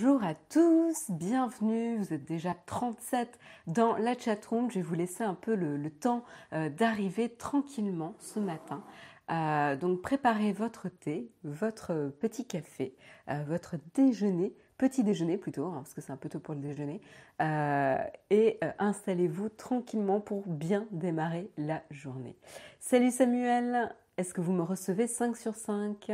Bonjour à tous, bienvenue, vous êtes déjà 37 dans la chatroom. Je vais vous laisser un peu le, temps euh, d'arriver tranquillement ce matin. Euh, donc préparez votre thé, votre petit café, euh, votre déjeuner, petit déjeuner plutôt, hein, parce que c'est un peu tôt pour le déjeuner, et installez-vous tranquillement pour bien démarrer la journée. Salut Samuel, est-ce que vous me recevez 5 sur 5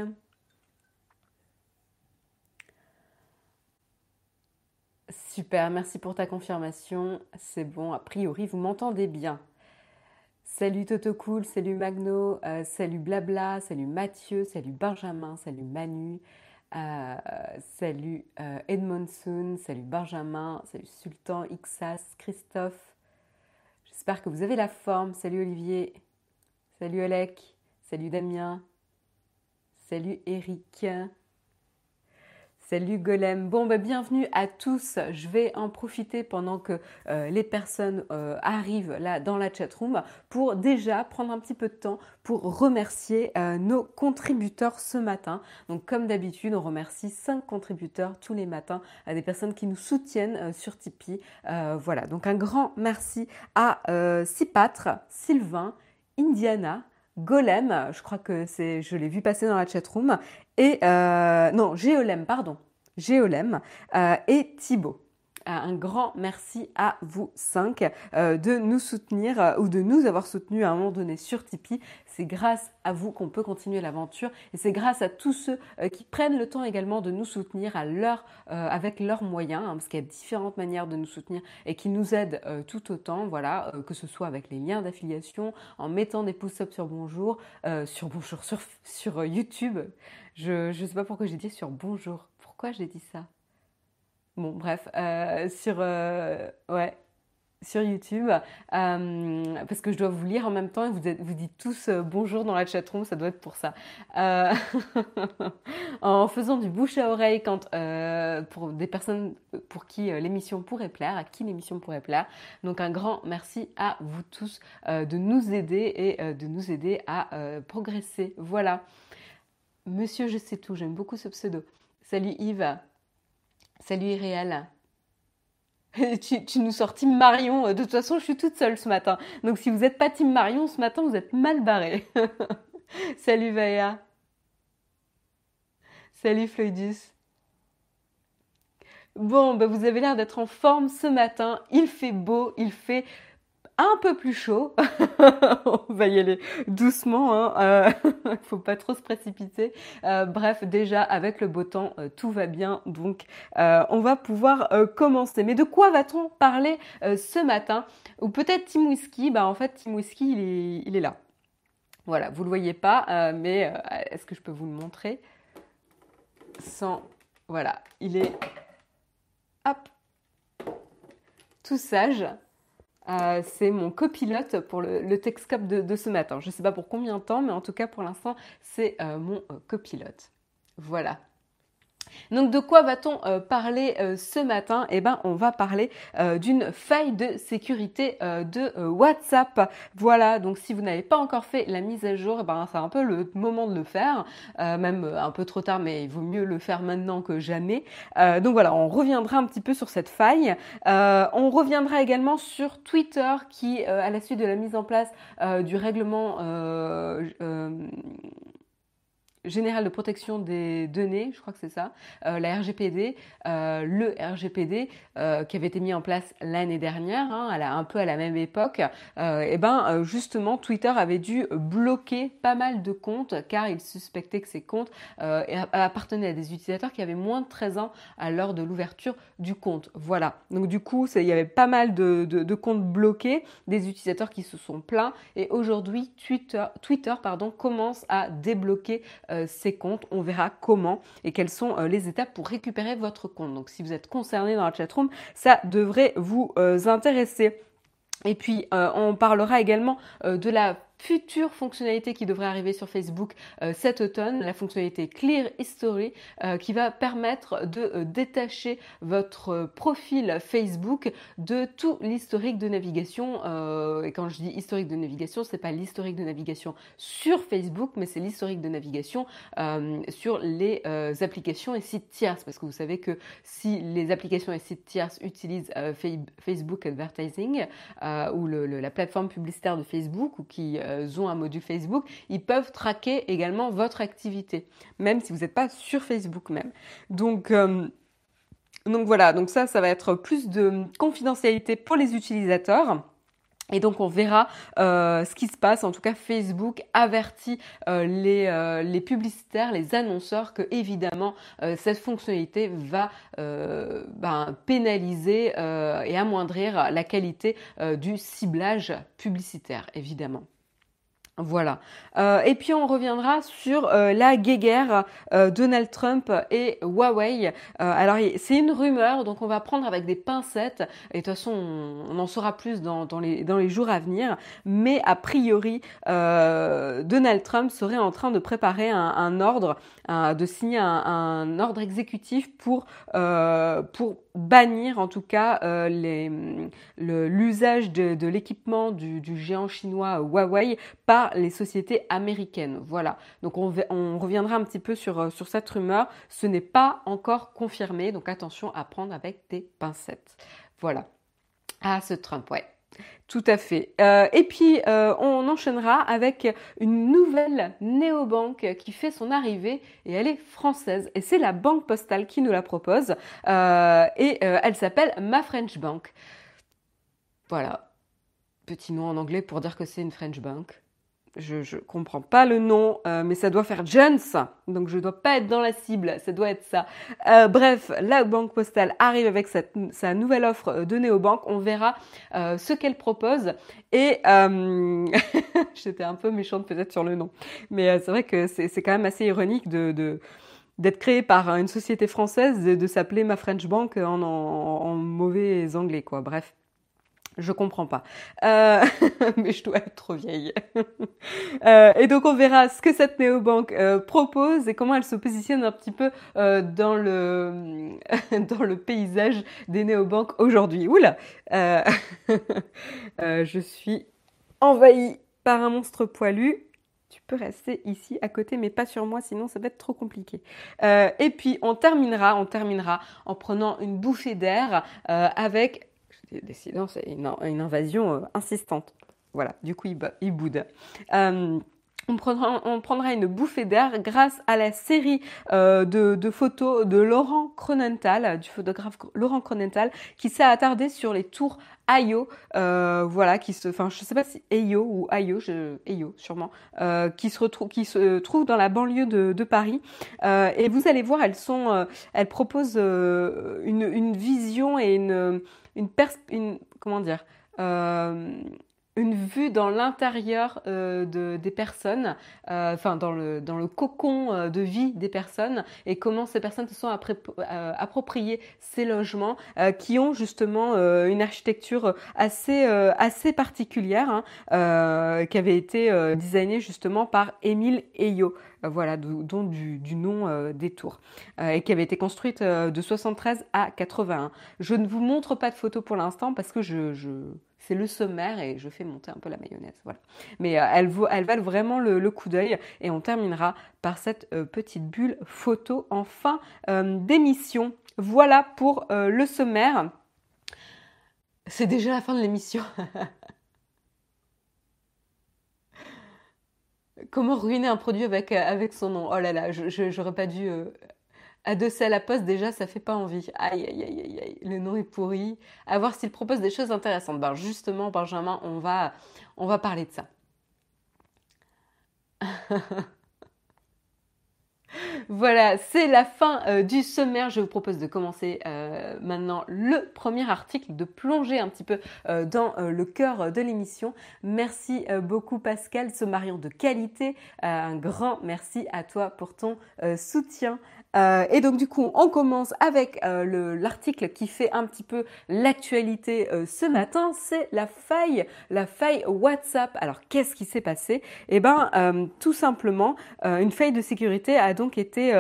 Super, merci pour ta confirmation. C'est bon, a priori, vous m'entendez bien. Salut Toto Cool, salut Magno, euh, salut Blabla, salut Mathieu, salut Benjamin, salut Manu, euh, salut euh, Edmondson, salut Benjamin, salut Sultan, Ixas, Christophe. J'espère que vous avez la forme. Salut Olivier, salut Alec, salut Damien, salut Eric. Salut Golem. Bon, bah, bienvenue à tous. Je vais en profiter pendant que euh, les personnes euh, arrivent là dans la chatroom pour déjà prendre un petit peu de temps pour remercier euh, nos contributeurs ce matin. Donc, comme d'habitude, on remercie cinq contributeurs tous les matins à des personnes qui nous soutiennent sur Tipeee. voilà. Donc, un grand merci à Sipatre, Sylvain, Indiana, Golem, je crois que c'est, je l'ai vu passer dans la chatroom, et euh, non, Géolem, pardon, Géolem euh, et Thibaut. Euh, un grand merci à vous cinq de nous soutenir ou de nous avoir soutenus à un moment donné sur Tipeee. C'est grâce à vous qu'on peut continuer l'aventure et c'est grâce à tous ceux qui prennent le temps également de nous soutenir avec leurs moyens, hein, parce qu'il y a différentes manières de nous soutenir et qui nous aident tout autant, voilà, que ce soit avec les liens d'affiliation, en mettant des pouces-up sur Bonjour, sur Bonjour, sur, sur YouTube. Je ne sais pas pourquoi j'ai dit sur bonjour. Pourquoi j'ai dit ça? Bon, bref, euh, sur, euh, ouais, sur YouTube, euh, parce que je dois vous lire en même temps et vous, vous dites tous bonjour dans la chatroom, ça doit être pour ça. en faisant du bouche à oreille quand, pour des personnes pour qui l'émission pourrait plaire, à qui l'émission pourrait plaire. Donc un grand merci à vous tous de nous aider et de nous aider à progresser. Voilà. Monsieur Je sais tout, j'aime beaucoup ce pseudo. Salut Yves. Salut Iréal. tu, nous sors Team Marion. De toute façon, je suis toute seule ce matin. Donc si vous n'êtes pas Team Marion ce matin, vous êtes mal barré. Salut Vaya. Salut Floydus. Bon, bah vous avez l'air d'être en forme ce matin. Il fait beau, il fait un peu plus chaud. on va y aller doucement, hein. Euh, faut pas trop se précipiter. Euh, bref, déjà avec le beau temps, euh, tout va bien, donc on va pouvoir commencer. Mais de quoi va-t-on parler ce matin? Ou peut-être Tim Whisky? Bah en fait, Tim Whisky, il est, il est là. Voilà, vous le voyez pas, mais est-ce que je peux vous le montrer? Sans, voilà, il est, hop, tout sage. Euh, c'est mon copilote pour le, le Texcop de, ce matin. Je ne sais pas pour combien de temps, mais en tout cas pour l'instant, c'est euh, mon euh, copilote. Voilà. Donc de quoi va-t-on euh, parler euh, ce matin? Eh bien on va parler euh, d'une faille de sécurité de WhatsApp. Voilà, donc si vous n'avez pas encore fait la mise à jour, eh ben c'est un peu le moment de le faire, même un peu trop tard, mais il vaut mieux le faire maintenant que jamais. donc voilà, on reviendra un petit peu sur cette faille. on reviendra également sur Twitter qui, à la suite de la mise en place du règlement générale de protection des données, je crois que c'est ça, euh, la RGPD, euh, le RGPD euh, qui avait été mis en place l'année dernière, hein, à un peu à la même époque, et ben justement Twitter avait dû bloquer pas mal de comptes car il suspectait que ces comptes appartenaient à des utilisateurs qui avaient moins de 13 ans à l'heure de l'ouverture du compte. Voilà. Donc du coup, il y avait pas mal de, de, comptes bloqués, des utilisateurs qui se sont plaints et aujourd'hui Twitter, Twitter pardon, commence à débloquer ces comptes. On verra comment et quelles sont euh, les étapes pour récupérer votre compte. Donc si vous êtes concerné dans la chatroom, ça devrait vous euh, intéresser. Et puis, on parlera également de la future fonctionnalité qui devrait arriver sur Facebook cet automne, la fonctionnalité Clear History, qui va permettre de détacher votre profil Facebook de tout l'historique de navigation. et quand je dis historique de navigation, c'est pas l'historique de navigation sur Facebook, mais c'est l'historique de navigation sur les applications et sites tierces, parce que vous savez que si les applications et sites tierces utilisent Facebook Advertising ou la plateforme publicitaire de Facebook ou qui euh, ont un module Facebook, ils peuvent traquer également votre activité, même si vous n'êtes pas sur Facebook même. Donc, euh, voilà, donc ça, ça va être plus de confidentialité pour les utilisateurs. Et donc on verra euh, ce qui se passe. En tout cas, Facebook avertit les, les, publicitaires, les annonceurs que évidemment cette fonctionnalité va ben, pénaliser et amoindrir la qualité du ciblage publicitaire, évidemment. Voilà. Euh, et puis on reviendra sur euh, la guéguerre euh, Donald Trump et Huawei. alors c'est une rumeur, donc on va prendre avec des pincettes. Et de toute façon, on, en saura plus dans, les, dans, les, jours à venir. Mais a priori, Donald Trump serait en train de préparer un, ordre, de signer un, un, ordre exécutif pour, pour bannir en tout cas euh, l'usage de, l'équipement du, géant chinois Huawei par les sociétés américaines. Voilà. Donc on, reviendra un petit peu sur, euh, sur cette rumeur. Ce n'est pas encore confirmé, donc attention à prendre avec des pincettes. Voilà. Ah, ce Trump, ouais. Tout à fait. Euh, et puis, euh, on enchaînera avec une nouvelle néobanque qui fait son arrivée et elle est française. Et c'est la Banque Postale qui nous la propose. Euh, et elle s'appelle Ma French Bank. Voilà. Petit nom en anglais pour dire que c'est une French Bank je, je comprends pas le nom, euh, mais ça doit faire Jones, donc je dois pas être dans la cible, ça doit être ça. Euh, bref, la banque postale arrive avec sa nouvelle offre de néobanque, on verra euh, ce qu'elle propose et j'étais un peu méchante peut-être sur le nom, mais c'est vrai que c'est quand même assez ironique de, d'être créé par une société française de, de s'appeler ma French Bank en, en, en mauvais anglais quoi. Bref. Je comprends pas. Euh, mais je dois être trop vieille. euh, et donc on verra ce que cette néobanque euh, propose et comment elle se positionne un petit peu dans le dans le paysage des néobanques aujourd'hui. Oula, je suis envahie par un monstre poilu. Tu peux rester ici à côté, mais pas sur moi, sinon ça va être trop compliqué. et puis on terminera, on terminera en prenant une bouffée d'air avec décidément, c'est une, invasion euh, insistante. Voilà, du coup, il, boude. Euh, on prendra, une bouffée d'air grâce à la série euh, de, photos de Laurent Cronenthal, du photographe Laurent Cronenthal, qui s'est attardé sur les tours Ayo, voilà, qui se, enfin, je sais pas si Ayo ou Ayo, je, Ayo sûrement, qui se retrouve, qui se trouve dans la banlieue de, Paris. et vous allez voir, elles sont, elles proposent une, vision et une une, une comment dire euh, une vue dans l'intérieur euh, de, des personnes, euh, enfin dans le, dans le cocon de vie des personnes et comment ces personnes se sont appropriées ces logements qui ont justement une architecture assez, assez particulière hein, qui avait été designée justement par Émile Eyo. Euh, voilà, dont du, nom euh, des tours, euh, et qui avait été construite de 73 à 81. Je ne vous montre pas de photos pour l'instant parce que je, c'est le sommaire et je fais monter un peu la mayonnaise. Voilà. Mais elle, elle valent vraiment le, coup d'œil et on terminera par cette petite bulle photo en fin d'émission. Voilà pour le sommaire. C'est déjà la fin de l'émission. Comment ruiner un produit avec, euh, avec son nom? Oh là là, j'aurais pas dû adosser à la poste, déjà, ça fait pas envie. Aïe, aïe, aïe, aïe, aïe, le nom est pourri. À voir s'il propose des choses intéressantes. Ben justement, Benjamin, on va, on va parler de ça. Voilà, c'est la fin euh, du sommaire. Je vous propose de commencer euh, maintenant le premier article, de plonger un petit peu euh, dans le cœur de l'émission. Merci beaucoup Pascal, sommarion de qualité. un grand merci à toi pour ton soutien. Euh, et donc du coup, on commence avec euh, l'article qui fait un petit peu l'actualité euh, ce matin, c'est la faille, la faille WhatsApp. Alors qu'est-ce qui s'est passé? Eh ben, tout simplement, une faille de sécurité a donc été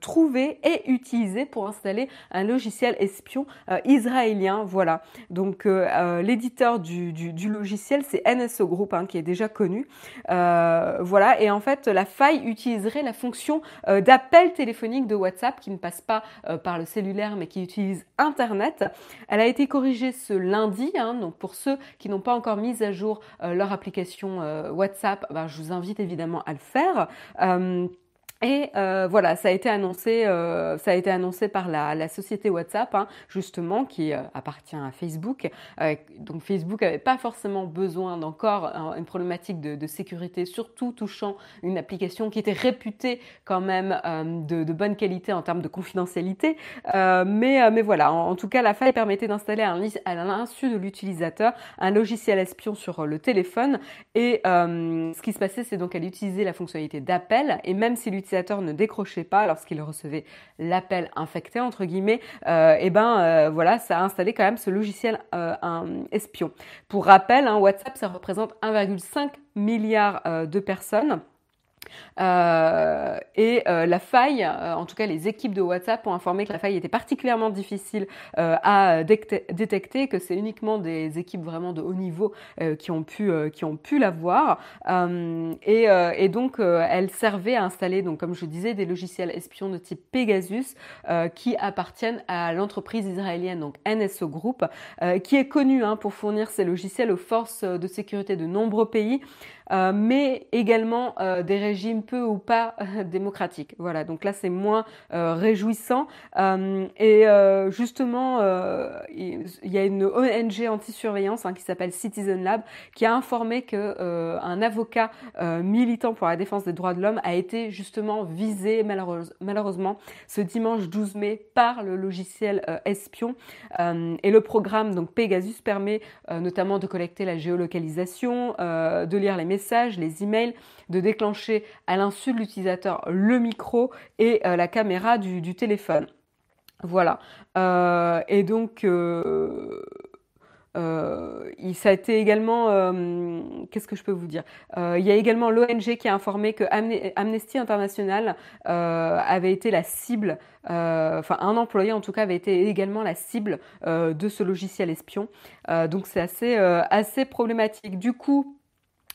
trouvée et utilisée pour installer un logiciel espion israélien. Voilà. Donc l'éditeur du, du, logiciel, c'est NSO Group, hein, qui est déjà connu. voilà. Et en fait, la faille utiliserait la fonction d'appel téléphonique de WhatsApp qui ne passe pas euh, par le cellulaire mais qui utilise Internet. Elle a été corrigée ce lundi, hein, donc pour ceux qui n'ont pas encore mis à jour euh, leur application euh, WhatsApp, ben, je vous invite évidemment à le faire. Et euh, voilà, ça a été annoncé, euh, ça a été annoncé par la, société WhatsApp, hein, justement, qui euh, appartient à Facebook. Donc Facebook n'avait pas forcément besoin d'encore une problématique de, sécurité, surtout touchant une application qui était réputée quand même de, bonne qualité en termes de confidentialité. mais, mais voilà, en, tout cas, la faille permettait d'installer à l'insu de l'utilisateur un logiciel espion sur le téléphone. Et ce qui se passait, c'est donc qu'elle utilisait la fonctionnalité d'appel, et même si ne décrochait pas lorsqu'il recevait l'appel infecté entre guillemets, euh, et eh ben euh, voilà, ça a installé quand même ce logiciel euh, espion. Pour rappel, hein, WhatsApp ça représente 1,5 milliard euh, de personnes. Euh, et euh, la faille, euh, en tout cas les équipes de WhatsApp ont informé que la faille était particulièrement difficile à détecter, que c'est uniquement des équipes vraiment de haut niveau qui ont pu qui ont pu la voir. Et, donc elle servait à installer donc comme je disais des logiciels espions de type Pegasus qui appartiennent à l'entreprise israélienne donc NSO Group qui est connue hein, pour fournir ces logiciels aux forces de sécurité de nombreux pays. Euh, mais également euh, des régimes peu ou pas euh, démocratiques. Voilà, donc là c'est moins réjouissant. et justement, il y a une ONG anti-surveillance hein, qui s'appelle Citizen Lab qui a informé que un avocat militant pour la défense des droits de l'homme a été justement visé malheureusement ce dimanche 12 mai par le logiciel espion. et le programme donc Pegasus permet notamment de collecter la géolocalisation, de lire les messages les emails, de déclencher à l'insu de l'utilisateur le micro et euh, la caméra du, téléphone. Voilà. Euh, et donc, euh, ça a été également, qu'est-ce que je peux vous dire? Il y a également l'ONG qui a informé que Amnesty International avait été la cible, enfin un employé en tout cas avait été également la cible de ce logiciel espion. donc c'est assez, assez problématique. Du coup,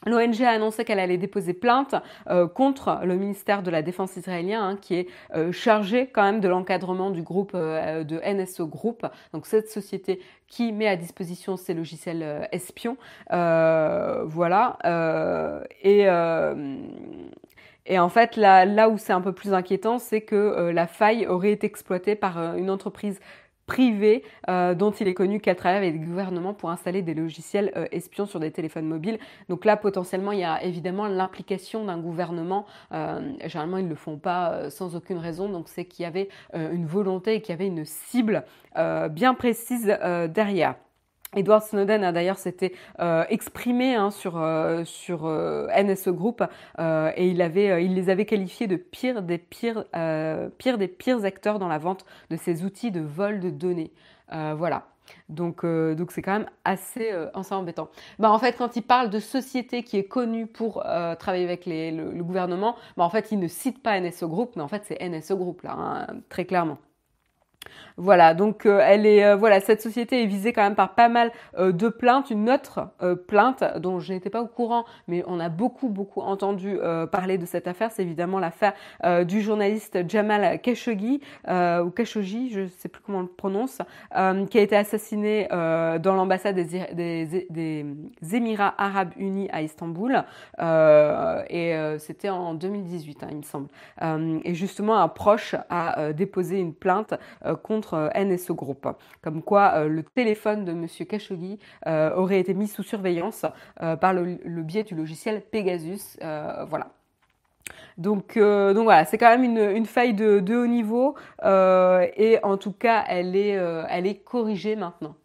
L'ONG a annoncé qu'elle allait déposer plainte euh, contre le ministère de la Défense israélien, hein, qui est euh, chargé quand même de l'encadrement du groupe euh, de NSO Group, donc cette société qui met à disposition ces logiciels espions. voilà. et en fait, là où c'est un peu plus inquiétant, c'est que la faille aurait été exploitée par une entreprise privée euh, dont il est connu qu'elle travaille avec le gouvernement pour installer des logiciels euh, espions sur des téléphones mobiles. Donc là, potentiellement, il y a évidemment l'implication d'un gouvernement. Euh, généralement, ils ne le font pas sans aucune raison. Donc c'est qu'il y avait une volonté et qu'il y avait une cible bien précise derrière. Edward Snowden a d'ailleurs s'était euh, exprimé hein, sur euh, sur euh, NSO Group et il avait il les avait qualifiés de pires des pires des pires acteurs dans la vente de ces outils de vol de données. voilà. Donc donc c'est quand même assez assez embêtant. Bah en fait quand il parle de société qui est connue pour travailler avec le, gouvernement, bah en fait il ne cite pas NSO Group, mais en fait c'est NSO Group là hein, très clairement. Voilà, donc euh, elle est euh, voilà, cette société est visée quand même par pas mal euh, de plaintes. Une autre plainte dont je n'étais pas au courant, mais on a beaucoup beaucoup entendu parler de cette affaire, c'est évidemment l'affaire du journaliste Jamal Khashoggi ou Khashoggi, je sais plus comment on le prononce, qui a été assassiné dans l'ambassade des, des, Émirats Arabes Unis à Istanbul, et c'était en 2018, hein, il me semble. et justement, un proche a déposé une plainte contre euh, NSO Group. Comme quoi, euh, le téléphone de Monsieur Khashoggi euh, aurait été mis sous surveillance par le, biais du logiciel Pegasus. voilà. Donc, donc voilà, c'est quand même une, faille de, haut niveau et en tout cas, elle est, elle est corrigée maintenant.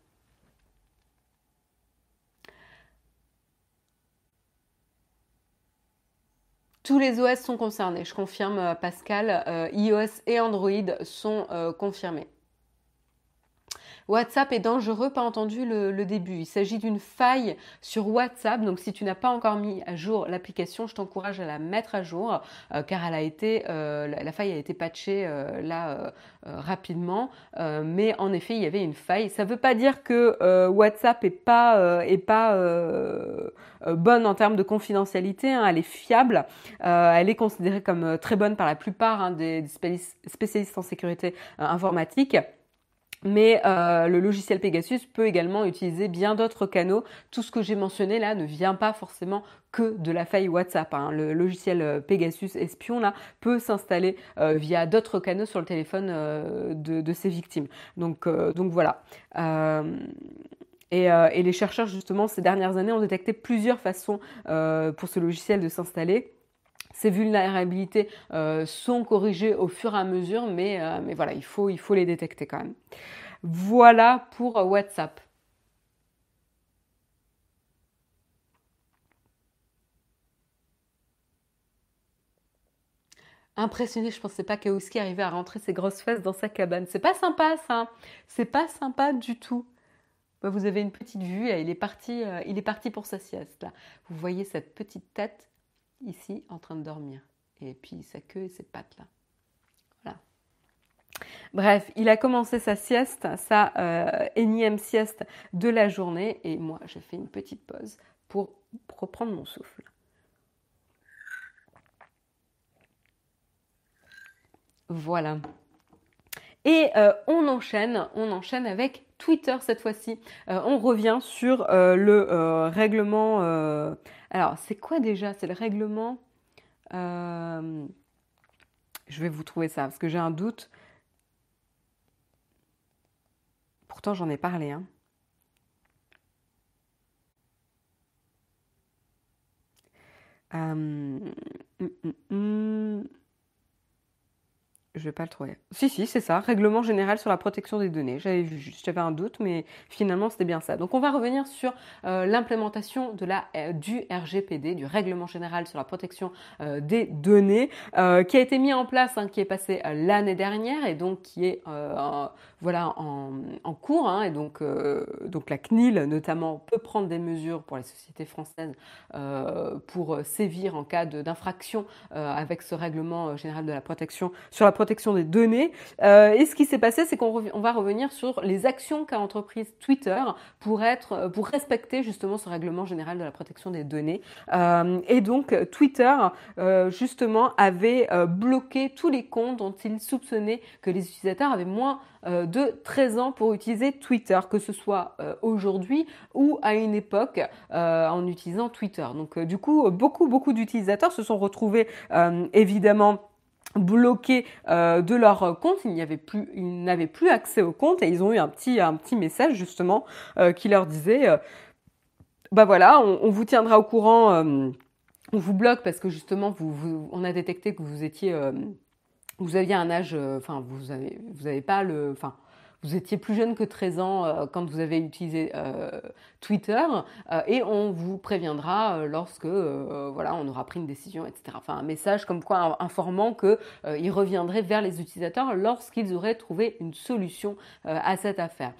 Tous les OS sont concernés, je confirme Pascal, iOS et Android sont confirmés. WhatsApp est dangereux, pas entendu le, début. Il s'agit d'une faille sur WhatsApp. Donc si tu n'as pas encore mis à jour l'application, je t'encourage à la mettre à jour euh, car euh, la, faille a été patchée euh, là rapidement. mais en effet, il y avait une faille. Ça ne veut pas dire que WhatsApp est pas, est bonne en termes de confidentialité. Hein. Elle est fiable. elle est considérée comme très bonne par la plupart hein, des spécialistes en sécurité informatique. Mais euh, le logiciel Pegasus peut également utiliser bien d'autres canaux. Tout ce que j'ai mentionné là ne vient pas forcément que de la faille WhatsApp. Hein. Le logiciel euh, Pegasus espion là peut s'installer euh, via d'autres canaux sur le téléphone de, ses victimes. Donc, donc voilà. Et, et, les chercheurs justement ces dernières années ont détecté plusieurs façons pour ce logiciel de s'installer. Ces vulnérabilités euh, sont corrigées au fur et à mesure, mais, euh, mais voilà, il faut, il faut les détecter quand même. Voilà pour WhatsApp. Impressionné, je pensais pas qu'Aouski arrivait à rentrer ses grosses fesses dans sa cabane. C'est pas sympa ça. C'est pas sympa du tout. Bah, vous avez une petite vue, il est parti, euh, il est parti pour sa sieste là. Vous voyez cette petite tête ici en train de dormir. Et puis sa queue et ses pattes là. Voilà. Bref, il a commencé sa sieste, sa euh, énième sieste de la journée. Et moi, j'ai fait une petite pause pour reprendre mon souffle. Voilà. Et euh, on enchaîne, on enchaîne avec Twitter cette fois-ci. Euh, on revient sur le règlement alors, c'est quoi déjà? C'est le règlement. Euh, je vais vous trouver ça parce que j'ai un doute. Pourtant, j'en ai parlé. Hein. Euh, hum, hum, hum, je vais pas le trouver. Si, si, c'est ça. Règlement général sur la protection des données. J'avais vu j'avais un doute, mais finalement, c'était bien ça. Donc, on va revenir sur euh, l'implémentation euh, du RGPD, du Règlement général sur la protection euh, des données, qui a été mis en place, hein, qui est passé l'année dernière et donc qui est voilà, en, en cours. Hein, et donc, donc, la CNIL, notamment, peut prendre des mesures pour les sociétés françaises pour sévir en cas d'infraction avec ce Règlement général de la protection sur la protection protection des données. Euh, et ce qui s'est passé, c'est qu'on va revenir sur les actions qu'a entreprise Twitter pour être, euh, pour respecter justement ce règlement général de la protection des données. Euh, et donc Twitter justement avait bloqué tous les comptes dont il soupçonnait que les utilisateurs avaient moins de 13 ans pour utiliser Twitter, que ce soit aujourd'hui ou à une époque en utilisant Twitter. Donc du coup, beaucoup beaucoup d'utilisateurs se sont retrouvés évidemment bloqués euh, de leur compte, ils n'avaient plus, accès au compte et ils ont eu un petit, un petit message justement euh, qui leur disait, euh, bah voilà, on, vous tiendra au courant, on vous bloque parce que justement, vous, on a détecté que vous étiez, vous aviez un âge, enfin vous avez, vous avez pas le, enfin vous étiez plus jeune que 13 ans euh, quand vous avez utilisé euh, Twitter euh, et on vous préviendra lorsque voilà on aura pris une décision, etc. Enfin un message comme quoi informant qu'il reviendrait vers les utilisateurs lorsqu'ils auraient trouvé une solution à cette affaire.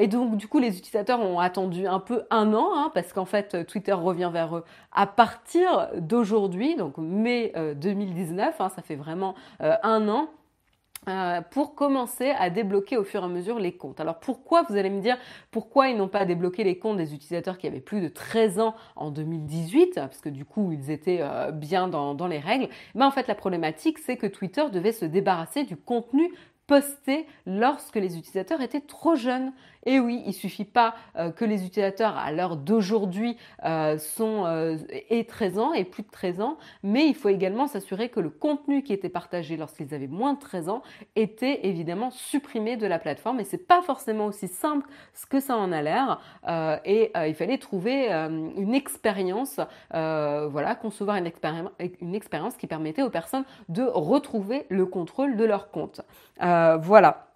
et donc du coup les utilisateurs ont attendu un peu un an hein, parce qu'en fait Twitter revient vers eux à partir d'aujourd'hui, donc mai 2019, hein, ça fait vraiment un an. Euh, pour commencer à débloquer au fur et à mesure les comptes. Alors pourquoi, vous allez me dire, pourquoi ils n'ont pas débloqué les comptes des utilisateurs qui avaient plus de 13 ans en 2018, parce que du coup ils étaient euh, bien dans, dans, les règles, mais en fait la problématique c'est que Twitter devait se débarrasser du contenu posté lorsque les utilisateurs étaient trop jeunes. Et oui, il suffit pas euh, que les utilisateurs à l'heure d'aujourd'hui euh, sont euh, et 13 ans et plus de 13 ans, mais il faut également s'assurer que le contenu qui était partagé lorsqu'ils avaient moins de 13 ans était évidemment supprimé de la plateforme. Et c'est pas forcément aussi simple que ça en a l'air. et il fallait trouver une expérience, voilà, concevoir une expérience qui permettait aux personnes de retrouver le contrôle de leur compte. voilà.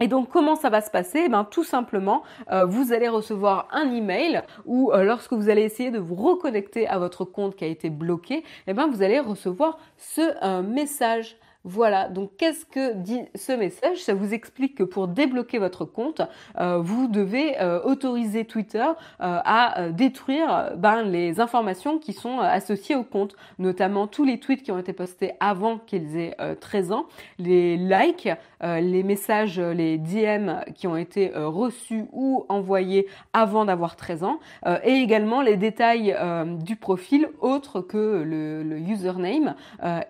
Et donc comment ça va se passer? Eh ben, Tout simplement, euh, vous allez recevoir un email où euh, lorsque vous allez essayer de vous reconnecter à votre compte qui a été bloqué, eh ben, vous allez recevoir ce euh, message. Voilà, donc qu'est-ce que dit ce message? Ça vous explique que pour débloquer votre compte, euh, vous devez euh, autoriser Twitter euh, à détruire ben, les informations qui sont associées au compte, notamment tous les tweets qui ont été postés avant qu'ils aient 13 ans, les likes, les messages, les DM qui ont été reçus ou envoyés avant d'avoir 13 ans, et également les détails du profil autres que le, le username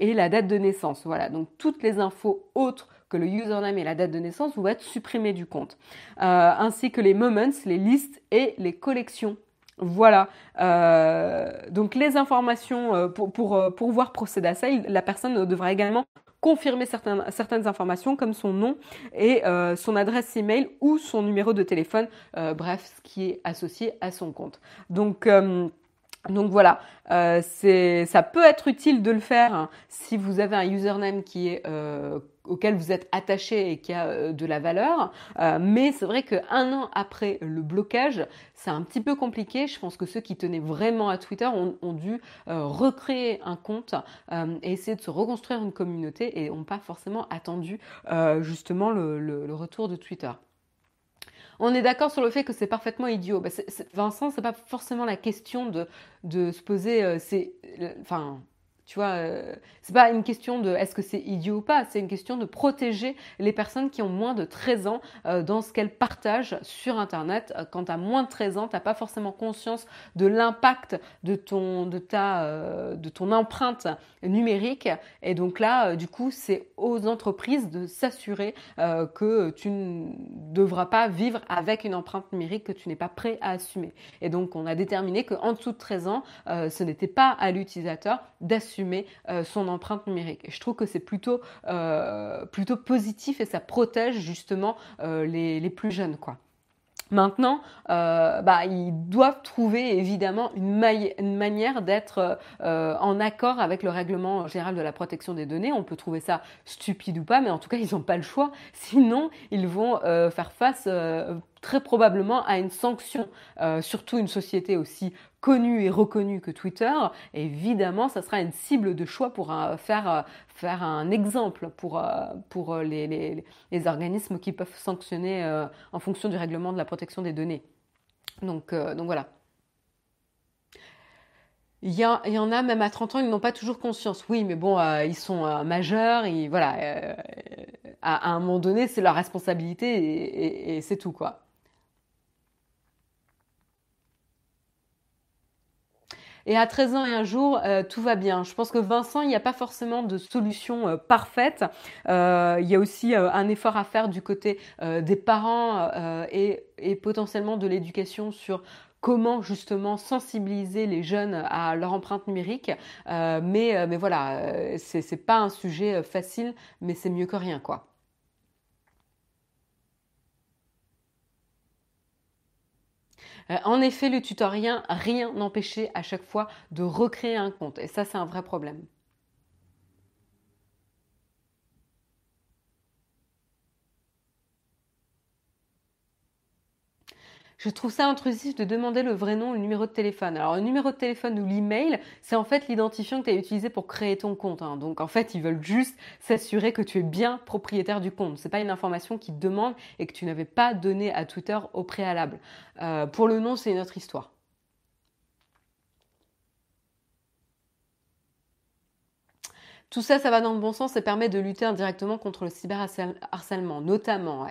et la date de naissance. Voilà, toutes les infos autres que le username et la date de naissance vont être supprimées du compte, euh, ainsi que les moments, les listes et les collections. Voilà. Euh, donc les informations euh, pour, pour, procéder à ça, la personne devra également confirmer certaines, certaines informations comme son nom et son adresse email ou son numéro de téléphone, bref, ce qui est associé à son compte. Donc donc voilà, euh, ça peut être utile de le faire hein, si vous avez un username euh, auquel vous êtes attaché et qui a euh, de la valeur. mais c'est vrai qu'un an après le blocage, c'est un petit peu compliqué. Je pense que ceux qui tenaient vraiment à Twitter ont, dû recréer un compte et essayer de se reconstruire une communauté et n'ont pas forcément attendu justement le retour de Twitter. On est d'accord sur le fait que c'est parfaitement idiot. Bah, Vincent, c'est pas forcément la question de, se poser. Euh, c'est, enfin, tu vois, euh, c'est pas une question de est-ce que c'est idiot ou pas, c'est une question de protéger les personnes qui ont moins de 13 ans euh, dans ce qu'elles partagent sur Internet. Euh, quand tu as moins de 13 ans, tu pas forcément conscience de l'impact de ton, de, ta, de ton empreinte numérique. Et donc là, du coup, c'est aux entreprises de s'assurer que tu ne devras pas vivre avec une empreinte numérique que tu n'es pas prêt à assumer. Et donc, on a déterminé qu'en dessous de 13 ans, ce n'était pas à l'utilisateur d'assumer euh, son empreinte numérique. Je trouve que c'est plutôt, euh, plutôt positif et ça protège justement euh, les, les, plus jeunes. Maintenant, bah, ils doivent trouver évidemment une manière d'être en accord avec le règlement général de la protection des données. On peut trouver ça stupide ou pas, mais en tout cas, ils n'ont pas le choix. Sinon, ils vont faire face très probablement à une sanction, surtout une société aussi connu et reconnu que Twitter, évidemment, ça sera une cible de choix pour faire, euh, faire un exemple pour, euh, pour euh, les, les, organismes qui peuvent sanctionner en fonction du règlement de la protection des données. Donc, donc voilà. Il y, y, en a même à 30 ans, ils n'ont pas toujours conscience. Oui, mais bon, ils sont majeurs, voilà, à, un moment donné, c'est leur responsabilité et, et c'est tout quoi. Et à 13 ans et un jour, euh, tout va bien. Je pense que Vincent, il n'y a pas forcément de solution euh, parfaite. Euh, il y a aussi un effort à faire du côté des parents et, potentiellement de l'éducation sur comment justement sensibiliser les jeunes à leur empreinte numérique. mais, mais voilà, c'est pas un sujet facile, mais c'est mieux que rien, quoi. Euh, en effet, le tutoriel, rien n'empêchait à chaque fois de recréer un compte. Et ça, c'est un vrai problème. Je trouve ça intrusif de demander le vrai nom, le numéro de téléphone. Alors, le numéro de téléphone ou l'email, c'est en fait l'identifiant que tu as utilisé pour créer ton compte. Hein. Donc, en fait, ils veulent juste s'assurer que tu es bien propriétaire du compte. C'est pas une information qu'ils demandent et que tu n'avais pas donné à Twitter au préalable. Euh, pour le nom, c'est une autre histoire. Tout ça, ça va dans le bon sens et permet de lutter indirectement contre le cyberharcèlement, notamment.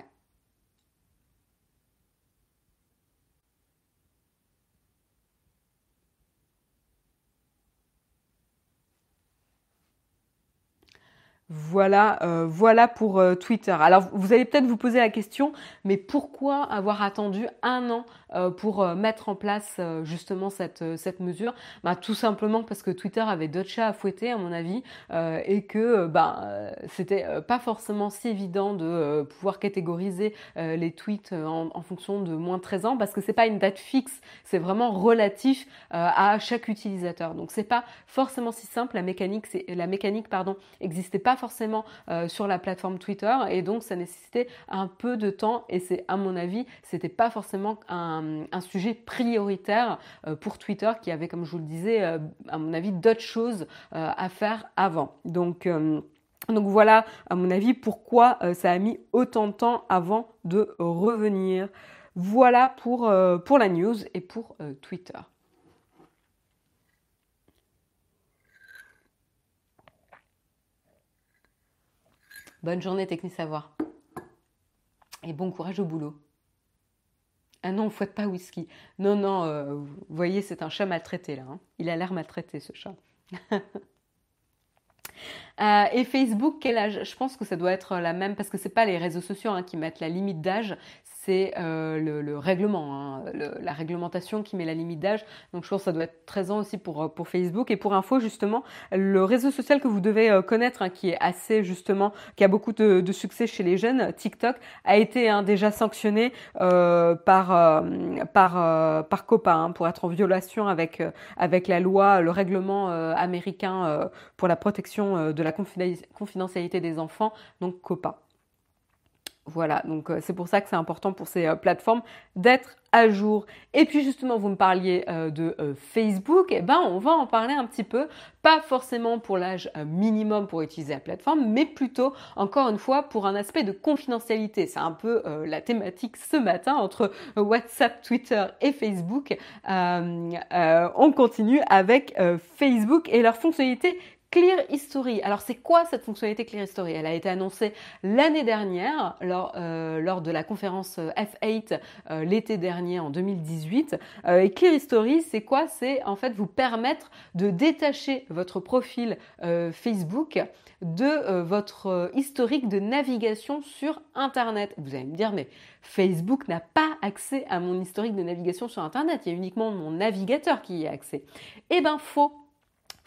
Voilà, euh, voilà pour euh, Twitter. Alors vous allez peut-être vous poser la question, mais pourquoi avoir attendu un an euh, pour mettre en place justement cette, cette mesure? Bah, Tout simplement parce que Twitter avait d'autres chats à fouetter à mon avis et que bah, c'était pas forcément si évident de pouvoir catégoriser les tweets en, fonction de moins de 13 ans parce que c'est pas une date fixe, c'est vraiment relatif à chaque utilisateur. Donc c'est pas forcément si simple. La mécanique, la mécanique pardon, n'existait pas forcément sur la plateforme Twitter et donc ça nécessitait un peu de temps et c'est à mon avis c'était pas forcément un, sujet prioritaire pour Twitter qui avait comme je vous le disais à mon avis d'autres choses à faire avant. Donc donc voilà, à mon avis, pourquoi ça a mis autant de temps avant de revenir. Voilà pour, pour la news et pour Twitter. Bonne journée Techni Savoir. Et bon courage au boulot. Ah non, fouette pas whisky. Non, non, euh, vous voyez, c'est un chat maltraité là. Hein. Il a l'air maltraité ce chat. Euh, et Facebook, quel âge? Je pense que ça doit être la même parce que c'est pas les réseaux sociaux hein, qui mettent la limite d'âge, c'est euh, le, règlement, hein, la réglementation qui met la limite d'âge. Donc je pense que ça doit être 13 ans aussi pour, pour Facebook. Et pour info, justement, le réseau social que vous devez euh, connaître, hein, qui est assez justement, qui a beaucoup de, succès chez les jeunes, TikTok, a été hein, déjà sanctionné euh, par COPA pour être en violation avec, avec la loi, le règlement américain pour la protection de la confidentialité des enfants, donc COPA. Voilà, donc euh, c'est pour ça que c'est important pour ces euh, plateformes d'être à jour. Et puis justement, vous me parliez euh, de Facebook, et eh ben on va en parler un petit peu, pas forcément pour l'âge minimum pour utiliser la plateforme, mais plutôt, encore une fois, pour un aspect de confidentialité. C'est un peu la thématique ce matin entre WhatsApp, Twitter et Facebook. on continue avec Facebook et leur fonctionnalité Clear History. Alors c'est quoi cette fonctionnalité Clear History? Elle a été annoncée l'année dernière lors, euh, de la conférence euh, F8 euh, l'été dernier en 2018. et Clear History, c'est quoi? C'est en fait vous permettre de détacher votre profil Facebook de votre historique de navigation sur Internet. Vous allez me dire, mais Facebook n'a pas accès à mon historique de navigation sur Internet. Il y a uniquement mon navigateur qui y a accès. Eh ben faux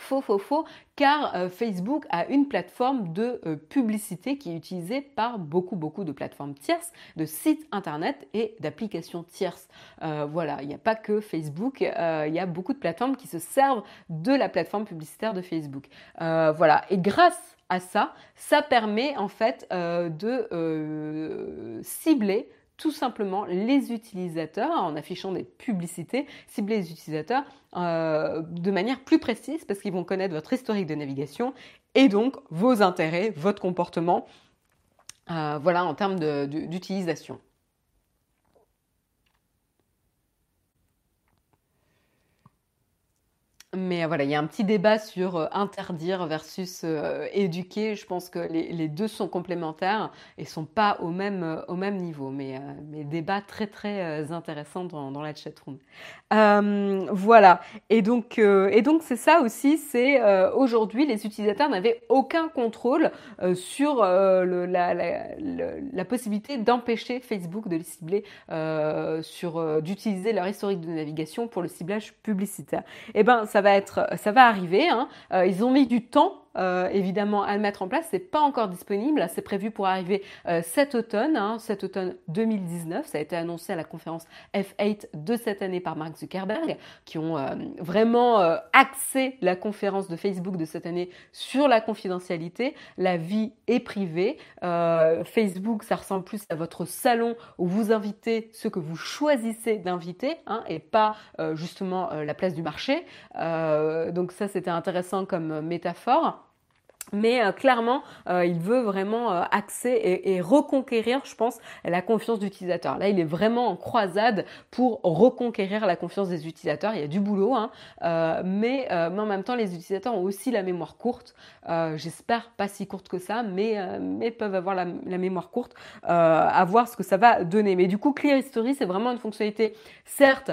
Faux, faux, faux, car euh, Facebook a une plateforme de euh, publicité qui est utilisée par beaucoup, beaucoup de plateformes tierces, de sites internet et d'applications tierces. Euh, voilà, il n'y a pas que Facebook, il y a beaucoup de plateformes qui se servent de la plateforme publicitaire de Facebook. voilà, et grâce à ça, ça permet en fait de cibler tout simplement les utilisateurs en affichant des publicités, cibler les utilisateurs euh, de manière plus précise parce qu'ils vont connaître votre historique de navigation et donc vos intérêts, votre comportement, euh, voilà en termes d'utilisation. Mais voilà, il y a un petit débat sur euh, interdire versus euh, éduquer. Je pense que les, deux sont complémentaires et sont pas au même, euh, au même niveau. Mais, mais débat très très intéressant dans, dans la chatroom. voilà. Et donc et c'est ça aussi. C'est aujourd'hui les utilisateurs n'avaient aucun contrôle sur la, possibilité d'empêcher Facebook de les cibler sur d'utiliser leur historique de navigation pour le ciblage publicitaire. Et eh ben ça va être, ça va arriver. Hein. Euh, ils ont mis du temps euh, évidemment à mettre en place. C'est pas encore disponible. C'est prévu pour arriver euh, cet automne, hein, cet automne 2019. Ça a été annoncé à la conférence F8 de cette année par Mark Zuckerberg, qui ont euh, vraiment axé la conférence de Facebook de cette année sur la confidentialité, la vie est privée. Facebook, ça ressemble plus à votre salon où vous invitez ceux que vous choisissez d'inviter, hein, et pas justement la place du marché. donc ça, c'était intéressant comme métaphore. Mais euh, clairement, euh, il veut vraiment euh, axer et, reconquérir, je pense, la confiance d'utilisateur. Là, il est vraiment en croisade pour reconquérir la confiance des utilisateurs. Il y a du boulot, hein, mais, en même temps, les utilisateurs ont aussi la mémoire courte. J'espère pas si courte que ça, mais, mais peuvent avoir la, la mémoire courte, à voir ce que ça va donner. Mais du coup, Clear History, c'est vraiment une fonctionnalité, certes,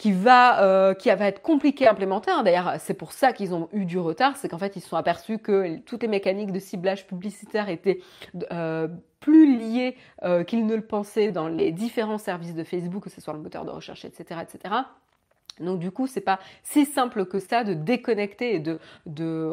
qui va, euh, qui va être compliqué à implémenter. Hein. D'ailleurs, c'est pour ça qu'ils ont eu du retard, c'est qu'en fait, ils se sont aperçus que toutes les mécaniques de ciblage publicitaire étaient euh, plus liées euh, qu'ils ne le pensaient dans les différents services de Facebook, que ce soit le moteur de recherche, etc., etc. Donc du coup, c'est pas si simple que ça de déconnecter et de, de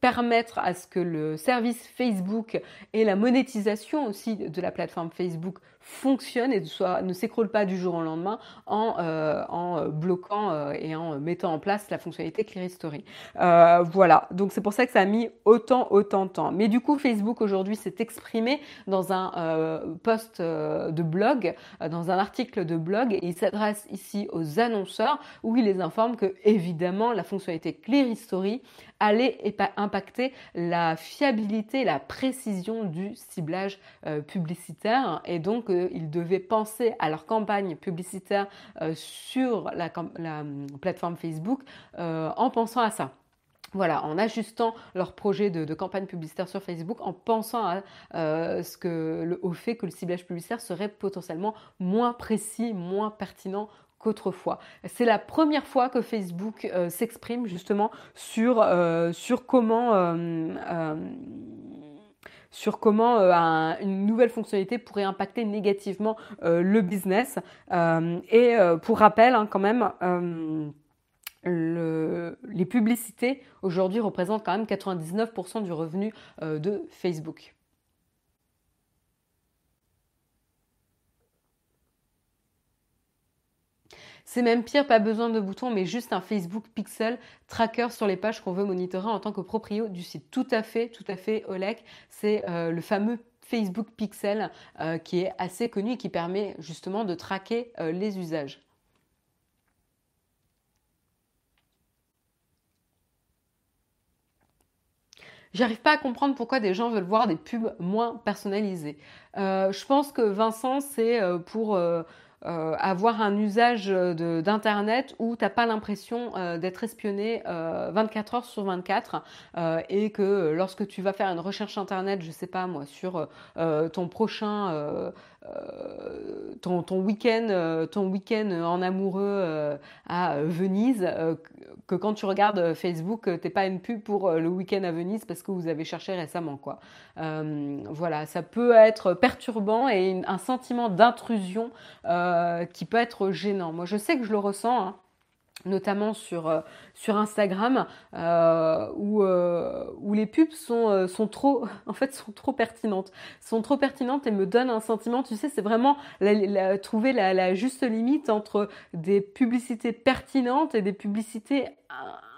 permettre à ce que le service Facebook et la monétisation aussi de la plateforme Facebook fonctionne et ne s'écroule pas du jour au lendemain en, euh, en bloquant euh, et en mettant en place la fonctionnalité Clear History. Euh, voilà, donc c'est pour ça que ça a mis autant, autant de temps. Mais du coup, Facebook aujourd'hui s'est exprimé dans un post de blog, dans un article de blog, et il s'adresse ici aux annonceurs où il les informe que, évidemment, la fonctionnalité Clear History allait impacter la fiabilité, la précision du ciblage publicitaire et donc ils devaient penser à leur campagne publicitaire euh, sur la, plateforme Facebook euh, en pensant à ça. Voilà, en ajustant leur projet de, campagne publicitaire sur Facebook, en pensant à, euh, ce au fait que le ciblage publicitaire serait potentiellement moins précis, moins pertinent qu'autrefois. C'est la première fois que Facebook s'exprime justement sur, sur comment sur comment euh, une nouvelle fonctionnalité pourrait impacter négativement euh, le business. Euh, et pour rappel, hein, quand même, les publicités aujourd'hui représentent quand même 99% du revenu de Facebook. C'est même pire, pas besoin de bouton, mais juste un Facebook Pixel tracker sur les pages qu'on veut monitorer en tant que proprio du site. Tout à fait, tout à fait, Olek. C'est euh, le fameux Facebook Pixel euh, qui est assez connu et qui permet justement de traquer euh, les usages. J'arrive pas à comprendre pourquoi des gens veulent voir des pubs moins personnalisées. je pense que Vincent, c'est pour euh, avoir un usage d'Internet où tu n'as pas l'impression euh, d'être espionné 24 euh, heures sur 24 et que lorsque tu vas faire une recherche Internet, je sais pas moi, sur ton prochain ton, ton week-end ton week-end en amoureux à Venise que quand tu regardes Facebook t'es pas une pub pour le week-end à Venise parce que vous avez cherché récemment quoi voilà ça peut être perturbant et un sentiment d'intrusion euh, qui peut être gênant. Moi, je sais que je le ressens. Hein, notamment sur, euh, sur Instagram euh, où, où, les pubs sont, sont trop en fait sont trop pertinentes. Sont trop pertinentes et me donnent un sentiment tu sais c'est vraiment trouver la, juste limite entre des publicités pertinentes et des publicités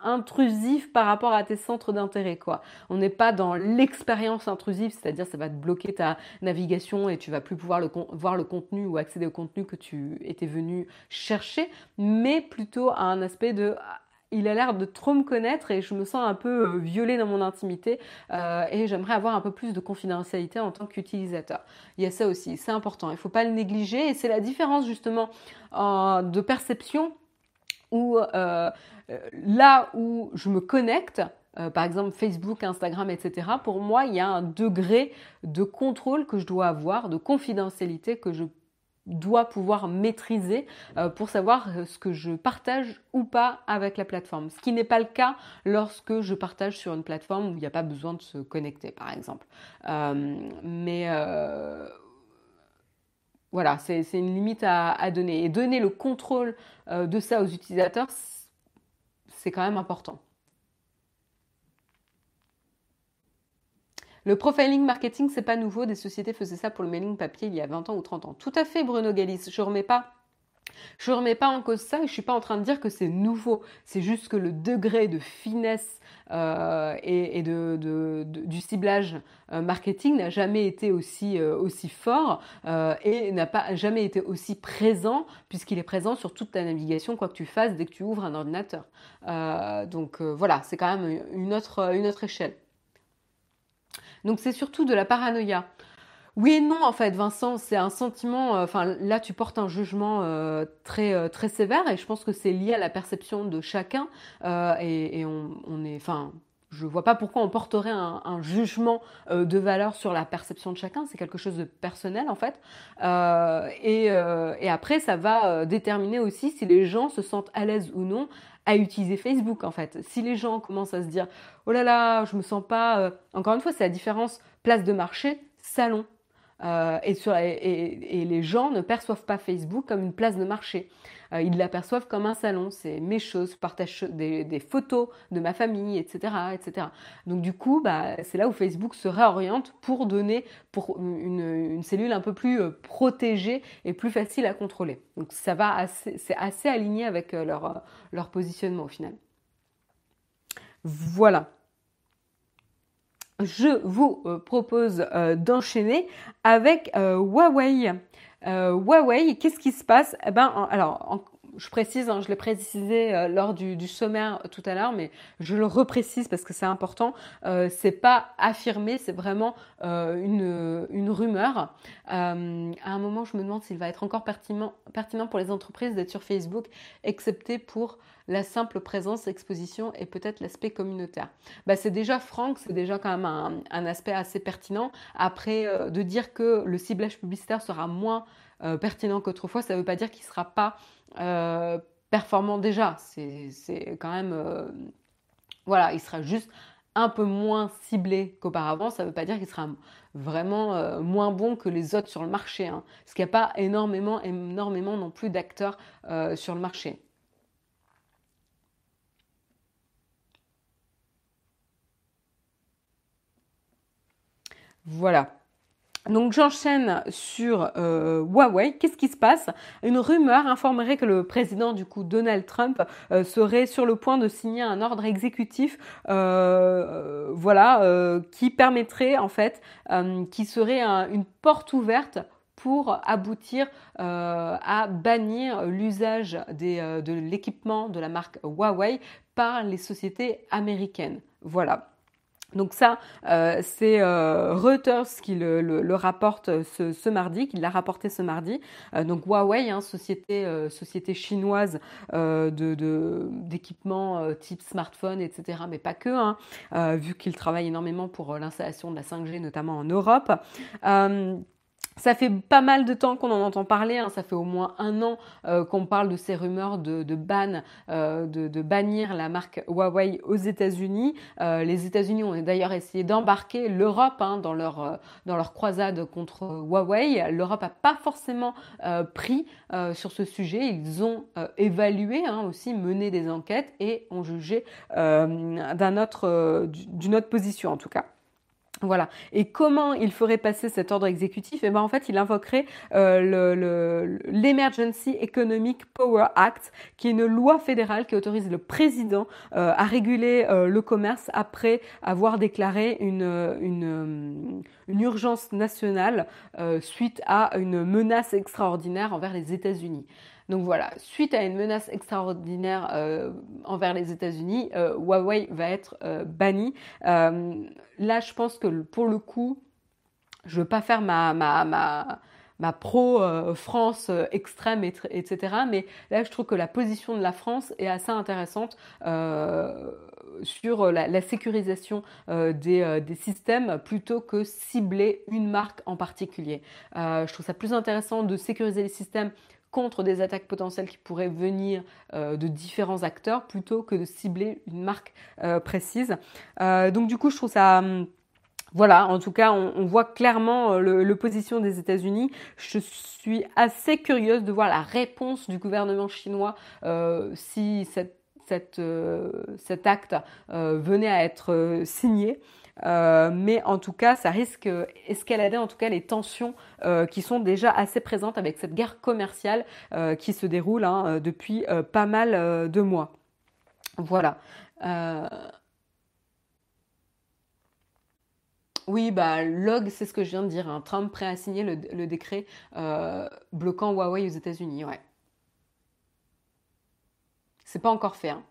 intrusif par rapport à tes centres d'intérêt quoi. On n'est pas dans l'expérience intrusive, c'est-à-dire ça va te bloquer ta navigation et tu vas plus pouvoir voir le contenu ou accéder au contenu que tu étais venu chercher, mais plutôt à un aspect de il a l'air de trop me connaître et je me sens un peu euh, violée dans mon intimité euh, et j'aimerais avoir un peu plus de confidentialité en tant qu'utilisateur. Il y a ça aussi, c'est important, il ne faut pas le négliger et c'est la différence justement de perception où là où je me connecte, euh, par exemple Facebook, Instagram, etc., pour moi, il y a un degré de contrôle que je dois avoir, de confidentialité que je dois pouvoir maîtriser pour savoir ce que je partage ou pas avec la plateforme. Ce qui n'est pas le cas lorsque je partage sur une plateforme où il n'y a pas besoin de se connecter, par exemple. mais voilà, c'est une limite à, donner. Et donner le contrôle de ça aux utilisateurs, c'est quand même important. Le profiling marketing, c'est pas nouveau. Des sociétés faisaient ça pour le mailing papier il y a 20 ans ou 30 ans. Tout à fait, Bruno Galis. Je remets pas. Je remets pas en cause ça et je suis pas en train de dire que c'est nouveau. C'est juste que le degré de finesse euh, et, de, du ciblage euh, marketing n'a jamais été aussi, euh, aussi fort et n'a pas jamais été aussi présent puisqu'il est présent sur toute ta navigation, quoi que tu fasses dès que tu ouvres un ordinateur. donc voilà, c'est quand même une autre, une autre échelle. Donc c'est surtout de la paranoïa. Oui et non, en fait, Vincent, c'est un sentiment. Euh, enfin, là, tu portes un jugement euh, très euh, très sévère, et je pense que c'est lié à la perception de chacun. et, on, est, enfin, je vois pas pourquoi on porterait un, jugement de valeur sur la perception de chacun. C'est quelque chose de personnel, en fait. Et, et, après, ça va déterminer aussi si les gens se sentent à l'aise ou non à utiliser Facebook, en fait. Si les gens commencent à se dire, oh là là, je me sens pas. Encore une fois, c'est la différence place de marché, salon. Et, et, les gens ne perçoivent pas Facebook comme une place de marché. Euh, ils l'aperçoivent comme un salon. C'est mes choses, partage des, photos de ma famille, etc., etc. Donc du coup, bah, c'est là où Facebook se réoriente pour donner pour une, cellule un peu plus euh, protégée et plus facile à contrôler. Donc ça va c'est assez aligné avec euh, leur positionnement au final. Voilà je vous propose d'enchaîner avec Huawei. Euh, Huawei, qu'est-ce qui se passe? Eh ben, alors, je précise, hein, je l'ai précisé euh, lors du, sommaire tout à l'heure, mais je le reprécise parce que c'est important. Euh, c'est pas affirmé, c'est vraiment euh, une, rumeur. à un moment, je me demande s'il va être encore pertinent, pertinent pour les entreprises d'être sur Facebook, excepté pour la simple présence, exposition et peut-être l'aspect communautaire. Bah, c'est déjà franc, c'est déjà quand même un, aspect assez pertinent. Après, de dire que le ciblage publicitaire sera moins euh, pertinent qu'autrefois, ça ne veut pas dire qu'il ne sera pas euh, performant déjà. C'est quand même... Euh, voilà, il sera juste un peu moins ciblé qu'auparavant. Ça ne veut pas dire qu'il sera vraiment moins bon que les autres sur le marché. Hein, parce qu'il n'y a pas énormément, énormément non plus d'acteurs sur le marché. Voilà. Donc j'enchaîne sur euh, Huawei. Qu'est-ce qui se passe? Une rumeur informerait que le président du coup Donald Trump euh, serait sur le point de signer un ordre exécutif, euh, voilà, qui permettrait en fait, qui serait une porte ouverte pour aboutir à bannir l'usage de l'équipement de la marque Huawei par les sociétés américaines. Voilà. Donc ça, euh, c'est euh, Reuters qui le, rapporte ce, mardi, qui l'a rapporté ce mardi. Euh, donc Huawei, hein, société, société chinoise d'équipements type smartphone, etc., mais pas que, hein, vu qu'il travaille énormément pour l'installation de la 5G, notamment en Europe. Ça fait pas mal de temps qu'on en entend parler, hein. ça fait au moins un an euh, qu'on parle de ces rumeurs de, ban, euh, de, bannir la marque Huawei aux États-Unis. Euh, les États-Unis ont d'ailleurs essayé d'embarquer l'Europe hein, dans, leur, dans leur croisade contre Huawei. L'Europe n'a pas forcément pris sur ce sujet, ils ont évalué hein, aussi, mené des enquêtes et ont jugé d'un autre, d'une autre position en tout cas. Voilà. Et comment il ferait passer cet ordre exécutif? Eh ben en fait, il invoquerait euh, l'Emergency Economic Power Act, qui est une loi fédérale qui autorise le président euh, à réguler euh, le commerce après avoir déclaré une, urgence nationale suite à une menace extraordinaire envers les États-Unis. Donc voilà, suite à une menace extraordinaire euh, envers les États-Unis, euh, Huawei va être euh, banni. là, je pense que pour le coup, je ne veux pas faire ma, ma, ma, ma pro-France extrême, etc. Mais là, je trouve que la position de la France est assez intéressante sur la, sécurisation des, des, systèmes plutôt que cibler une marque en particulier. je trouve ça plus intéressant de sécuriser les systèmes contre des attaques potentielles qui pourraient venir euh, de différents acteurs plutôt que de cibler une marque euh, précise. Euh, donc du coup, je trouve ça... Hum, voilà, en tout cas, on, voit clairement le, position des États-Unis. Je suis assez curieuse de voir la réponse du gouvernement chinois si cet acte venait à être signé. Euh, mais en tout cas, ça risque d'escalader en tout cas les tensions euh, qui sont déjà assez présentes avec cette guerre commerciale euh, qui se déroule hein, depuis pas mal de mois. Voilà. Oui, bah, log, c'est ce que je viens de dire. Hein. Trump prêt à signer le, décret bloquant Huawei aux États-Unis. Ouais. C'est pas encore fait. Hein.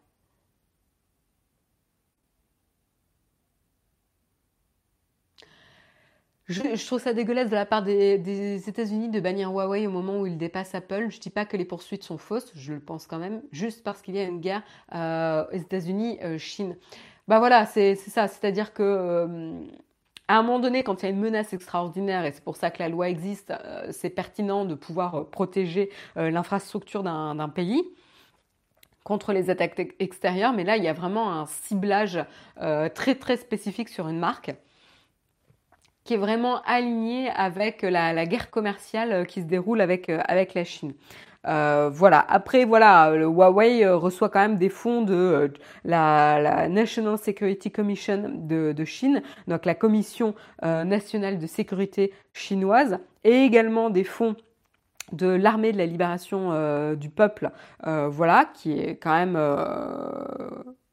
Je, trouve ça dégueulasse de la part des, États-Unis de bannir Huawei au moment où ils dépassent Apple. Je dis pas que les poursuites sont fausses, je le pense quand même, juste parce qu'il y a une guerre euh, États-Unis-Chine. Euh, bah voilà, c'est ça. C'est-à-dire que euh, à un moment donné, quand il y a une menace extraordinaire, et c'est pour ça que la loi existe, c'est pertinent de pouvoir protéger l'infrastructure d'un pays contre les attaques extérieures, mais là, il y a vraiment un ciblage très très spécifique sur une marque. Qui est vraiment aligné avec la, guerre commerciale qui se déroule avec, avec la Chine. Euh, voilà. Après, voilà, le Huawei euh, reçoit quand même des fonds de euh, la, National Security Commission de, Chine, donc la Commission nationale de sécurité chinoise, et également des fonds de l'armée de la libération du peuple, voilà, qui est quand même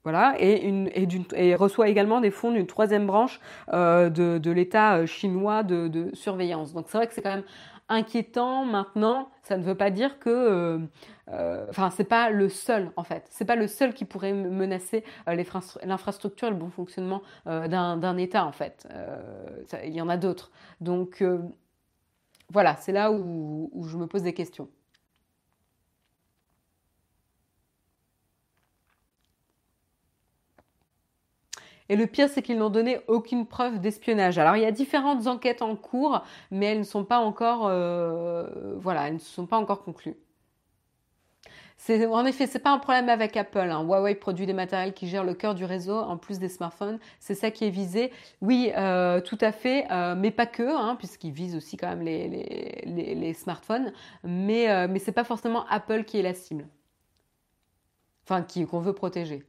voilà, et, une, et, reçoit également des fonds d'une troisième branche de, de l'État chinois de, de, surveillance. Donc c'est vrai que c'est quand même inquiétant maintenant, ça ne veut pas dire que, euh, euh, enfin, c'est pas le seul en fait. C'est pas le seul qui pourrait menacer euh, l'infrastructure et le bon fonctionnement d'un État en fait. il y en a d'autres. Donc voilà, c'est là où je me pose des questions. Et le pire, c'est qu'ils n'ont donné aucune preuve d'espionnage. Alors, il y a différentes enquêtes en cours, mais elles ne sont pas encore, euh, voilà, elles ne sont pas encore conclues. En effet, c'est pas un problème avec Apple. Hein. Huawei produit des matériels qui gèrent le cœur du réseau en plus des smartphones. C'est ça qui est visé. Oui, euh, tout à fait, euh, mais pas que, hein, puisqu'ils visent aussi quand même les, smartphones. Mais, mais c'est pas forcément Apple qui est la cible. Enfin, qu'on veut protéger.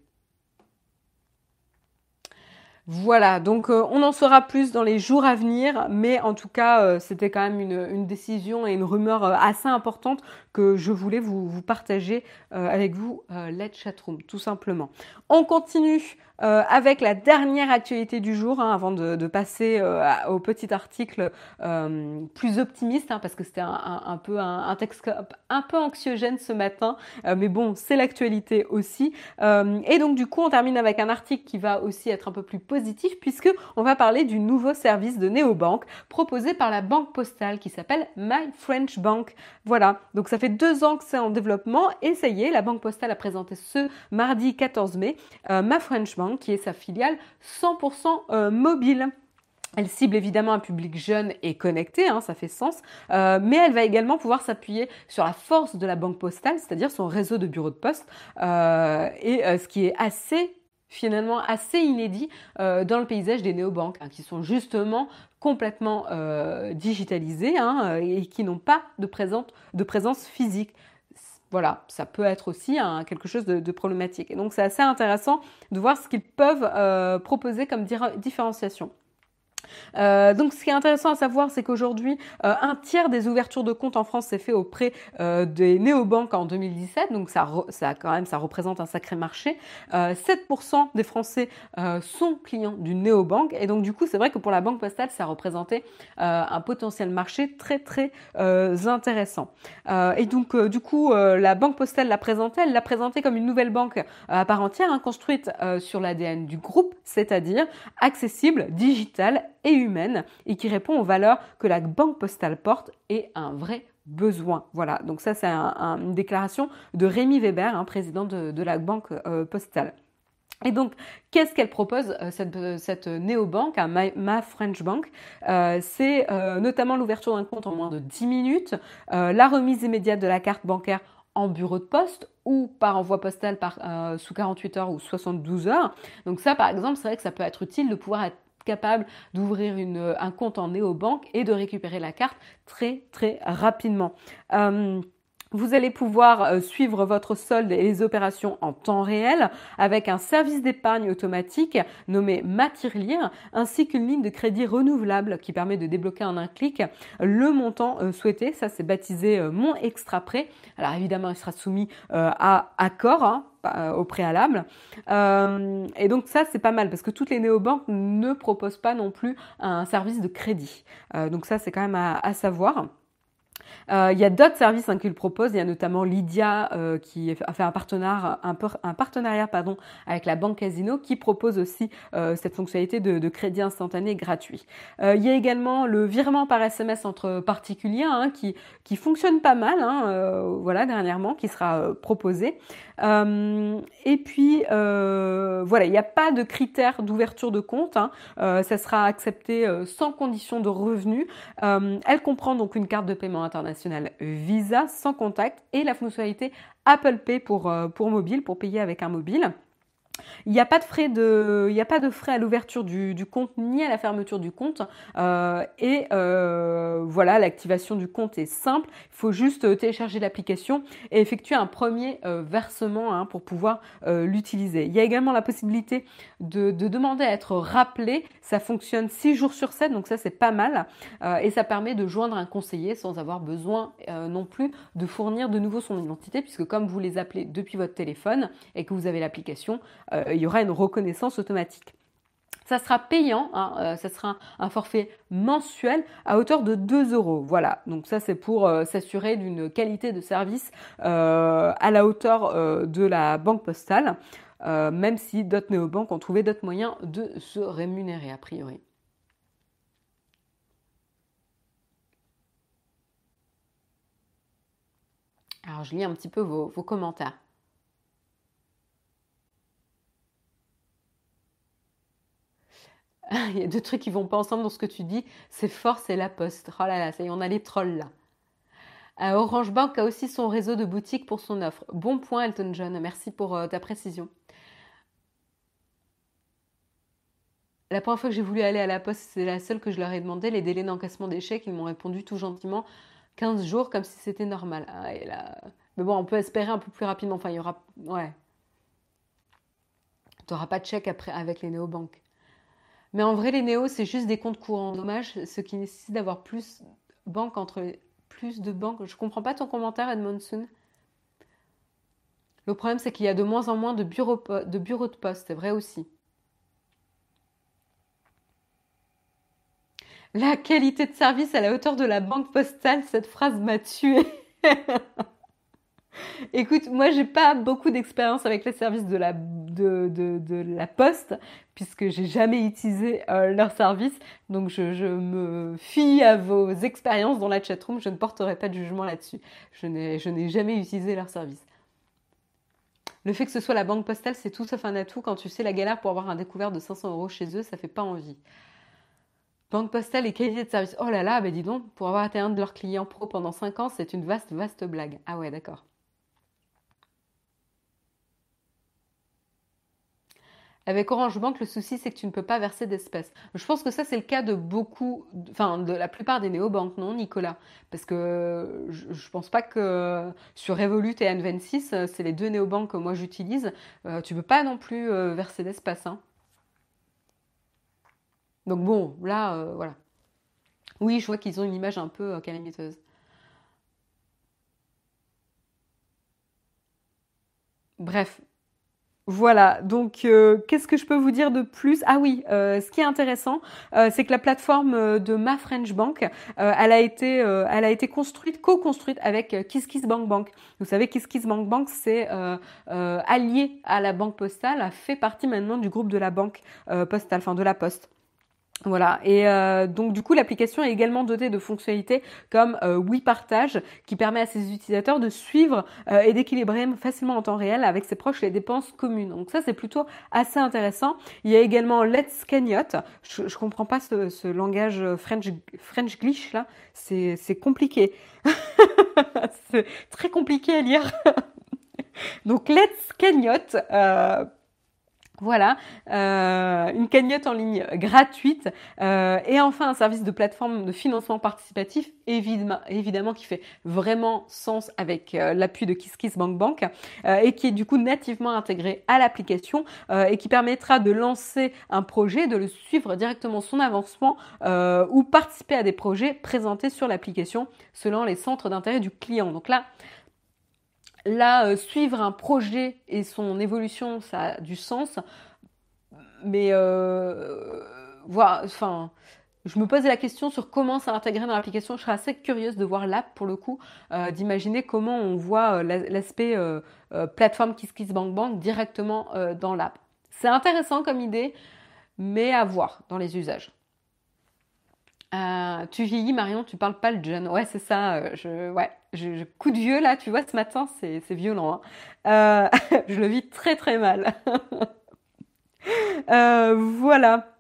Voilà, donc euh, on en saura plus dans les jours à venir, mais en tout cas, euh, c'était quand même une, décision et une rumeur euh, assez importante que je voulais vous, partager avec vous, Let's Chatroom, tout simplement. On continue euh, avec la dernière actualité du jour, hein, avant de, passer euh, au petit article euh, plus optimiste, hein, parce que c'était un, peu un, texte un peu anxiogène ce matin, mais bon, c'est l'actualité aussi. et donc du coup, on termine avec un article qui va aussi être un peu plus positif, puisque on va parler du nouveau service de néobanque proposé par la banque postale qui s'appelle My French Bank. Voilà, donc ça fait deux ans que c'est en développement et ça y est, la banque postale a présenté ce mardi 14 mai My French Bank qui est sa filiale 100% euh, mobile. Elle cible évidemment un public jeune et connecté, hein, ça fait sens, euh, mais elle va également pouvoir s'appuyer sur la force de la banque postale, c'est-à-dire son réseau de bureaux de poste, euh, et ce qui est assez finalement assez inédit dans le paysage des néobanques, hein, qui sont justement complètement digitalisées hein, et qui n'ont pas de, présence physique voilà, ça peut être aussi quelque chose de, problématique. Et donc c'est assez intéressant de voir ce qu'ils peuvent euh, proposer comme différenciation. Euh, donc, ce qui est intéressant à savoir, c'est qu'aujourd'hui, euh, un tiers des ouvertures de comptes en France s'est fait auprès euh, des néobanques en 2017. Donc, ça, ça, quand même, ça représente un sacré marché. 7% des Français sont clients d'une néobanque. Et donc, du coup, c'est vrai que pour la banque postale, ça représentait un potentiel marché très, très intéressant. et donc, du coup, la banque postale l'a présenté. Elle l'a présenté comme une nouvelle banque à part entière, hein, construite sur l'ADN du groupe, c'est-à-dire accessible, digitale et humaine et qui répond aux valeurs que la banque postale porte et un vrai besoin. Voilà, donc ça c'est une déclaration de Rémi Weber, hein, président de, la banque euh, postale. Et donc, qu'est-ce qu'elle propose, euh, cette, cette néobanque, hein, Ma, French Bank? Euh, C'est notamment l'ouverture d'un compte en moins de 10 minutes, la remise immédiate de la carte bancaire en bureau de poste ou par envoi postal par, sous 48 heures ou 72 heures. Donc ça, par exemple, c'est vrai que ça peut être utile de pouvoir être capable d'ouvrir un compte en néobanque et de récupérer la carte très très rapidement. Euh, vous allez pouvoir euh, suivre votre solde et les opérations en temps réel avec un service d'épargne automatique nommé Matirlire ainsi qu'une ligne de crédit renouvelable qui permet de débloquer en un clic le montant euh, souhaité. Ça, c'est baptisé Mon Extra Prêt. Alors évidemment, il sera soumis à accord hein, euh, au préalable. Euh, et donc ça, c'est pas mal parce que toutes les néobanques ne proposent pas non plus un service de crédit. Euh, donc ça, c'est quand même à savoir. Euh, il y a d'autres services hein, qu'ils proposent. Il y a notamment Lydia euh, qui a fait un partenariat, un, partenariat pardon, avec la banque Casino qui propose aussi euh, cette fonctionnalité de, crédit instantané gratuit. il y a également le virement par SMS entre particuliers hein, qui, qui fonctionne pas mal, hein, voilà dernièrement, qui sera proposé. et puis voilà, il n'y a pas de critères d'ouverture de compte. ça sera accepté sans condition de revenu. elle comprend donc une carte de paiement international Visa sans contact et la fonctionnalité Apple Pay pour, euh, mobile, pour payer avec un mobile. Il n'y a pas de frais de, il a pas de frais à l'ouverture du, compte ni à la fermeture du compte. Euh, et euh, voilà, l'activation du compte est simple. Il faut juste télécharger l'application et effectuer un premier euh, versement hein, pour pouvoir l'utiliser. Il y a également la possibilité de, demander à être rappelé. Ça fonctionne 6 jours sur 7, donc ça c'est pas mal. et ça permet de joindre un conseiller sans avoir besoin non plus de fournir de nouveau son identité, puisque comme vous les appelez depuis votre téléphone et que vous avez l'application, euh, il y aura une reconnaissance automatique. Ça sera payant, hein, euh, ça sera un, forfait mensuel à hauteur de 2 euros. Voilà, donc ça c'est pour euh, s'assurer d'une qualité de service à la hauteur de la banque postale, même si d'autres néobanques ont trouvé d'autres moyens de se rémunérer a priori. Alors je lis un petit peu vos commentaires. Il y a deux trucs qui vont pas ensemble dans ce que tu dis. C'est force et la poste. Oh là là, ça y est, on a les trolls là. Euh, Orange Bank a aussi son réseau de boutiques pour son offre. Bon point, Elton John. Merci pour euh, ta précision. La première fois que j'ai voulu aller à la poste, c'est la seule que je leur ai demandé. Les délais d'encaissement des chèques, ils m'ont répondu tout gentiment 15 jours comme si c'était normal. Ah. Mais bon, on peut espérer un peu plus rapidement. Enfin, il y aura. Ouais. Tu n'auras pas de chèque après avec les néobanques. Mais en vrai, les néos, c'est juste des comptes courants. Dommage, ce qui nécessite d'avoir plus banques entre plus de banques. Je comprends pas ton commentaire, Edmondson. Le problème, c'est qu'il y a de moins en moins de bureaux de, bureaux de poste. C'est vrai aussi. La qualité de service à la hauteur de la banque postale, cette phrase m'a tué. Écoute, moi j'ai pas beaucoup d'expérience avec les services de la, de, de, la poste, puisque j'ai jamais utilisé euh, leur service. Donc je, me fie à vos expériences dans la chatroom, je ne porterai pas de jugement là-dessus. Je n'ai jamais utilisé leur service. Le fait que ce soit la banque postale, c'est tout sauf un atout. Quand tu sais la galère pour avoir un découvert de 500 euros chez eux, ça fait pas envie. Banque postale et qualité de service. Oh là là, bah dis donc, pour avoir été un de leurs clients pro pendant 5 ans, c'est une vaste, vaste blague. Ah ouais, d'accord. Avec Orange Bank, le souci, c'est que tu ne peux pas verser d'espèces. Je pense que ça, c'est le cas de beaucoup, enfin, de la plupart des néobanques, non, Nicolas? Parce que je ne pense pas que sur Revolut et N26, c'est les deux néobanques que moi j'utilise, euh, tu ne peux pas non plus euh, verser d'espèces. Hein. Donc bon, là, euh, voilà. Oui, je vois qu'ils ont une image un peu calamiteuse. Bref, voilà, donc euh, qu'est-ce que je peux vous dire de plus? Ah oui, euh, ce qui est intéressant, euh, c'est que la plateforme de Ma French Bank, elle a été, elle a été construite, co-construite avec KissKissBankBank. Bank. Vous savez, KissKissBankBank, Bank, c'est allié à la banque postale, fait partie maintenant du groupe de la banque postale, enfin de la Poste. Voilà, et euh, donc du coup l'application est également dotée de fonctionnalités comme euh, Oui Partage qui permet à ses utilisateurs de suivre euh, et d'équilibrer facilement en temps réel avec ses proches les dépenses communes. Donc ça c'est plutôt assez intéressant. Il y a également Let's Cagnotte. Je, je comprends pas ce, ce, langage French, French glitch là, c'est compliqué. c'est très compliqué à lire. donc Let's Cagnotte voilà, euh, une cagnotte en ligne gratuite euh, et enfin un service de plateforme de financement participatif évidemment, qui fait vraiment sens avec euh, l'appui de KissKissBankBank et qui est du coup nativement intégré à l'application et qui permettra de lancer un projet, de le suivre directement son avancement ou participer à des projets présentés sur l'application selon les centres d'intérêt du client. Donc là, Là, euh, suivre un projet et son évolution, ça a du sens. Mais euh, voilà, enfin, je me pose la question sur comment ça intégrer dans l'application. Je serais assez curieuse de voir l'app pour le coup, euh, d'imaginer comment on voit l'aspect plateforme KissKissBankBank directement dans l'app. C'est intéressant comme idée, mais à voir dans les usages. Euh, tu vieillis, Marion, tu parles pas le jeune. Ouais, c'est ça. Euh, je, ouais, je, coup de vieux là, tu vois, ce matin, c'est, violent. Hein. Euh, je le vis très très mal. voilà.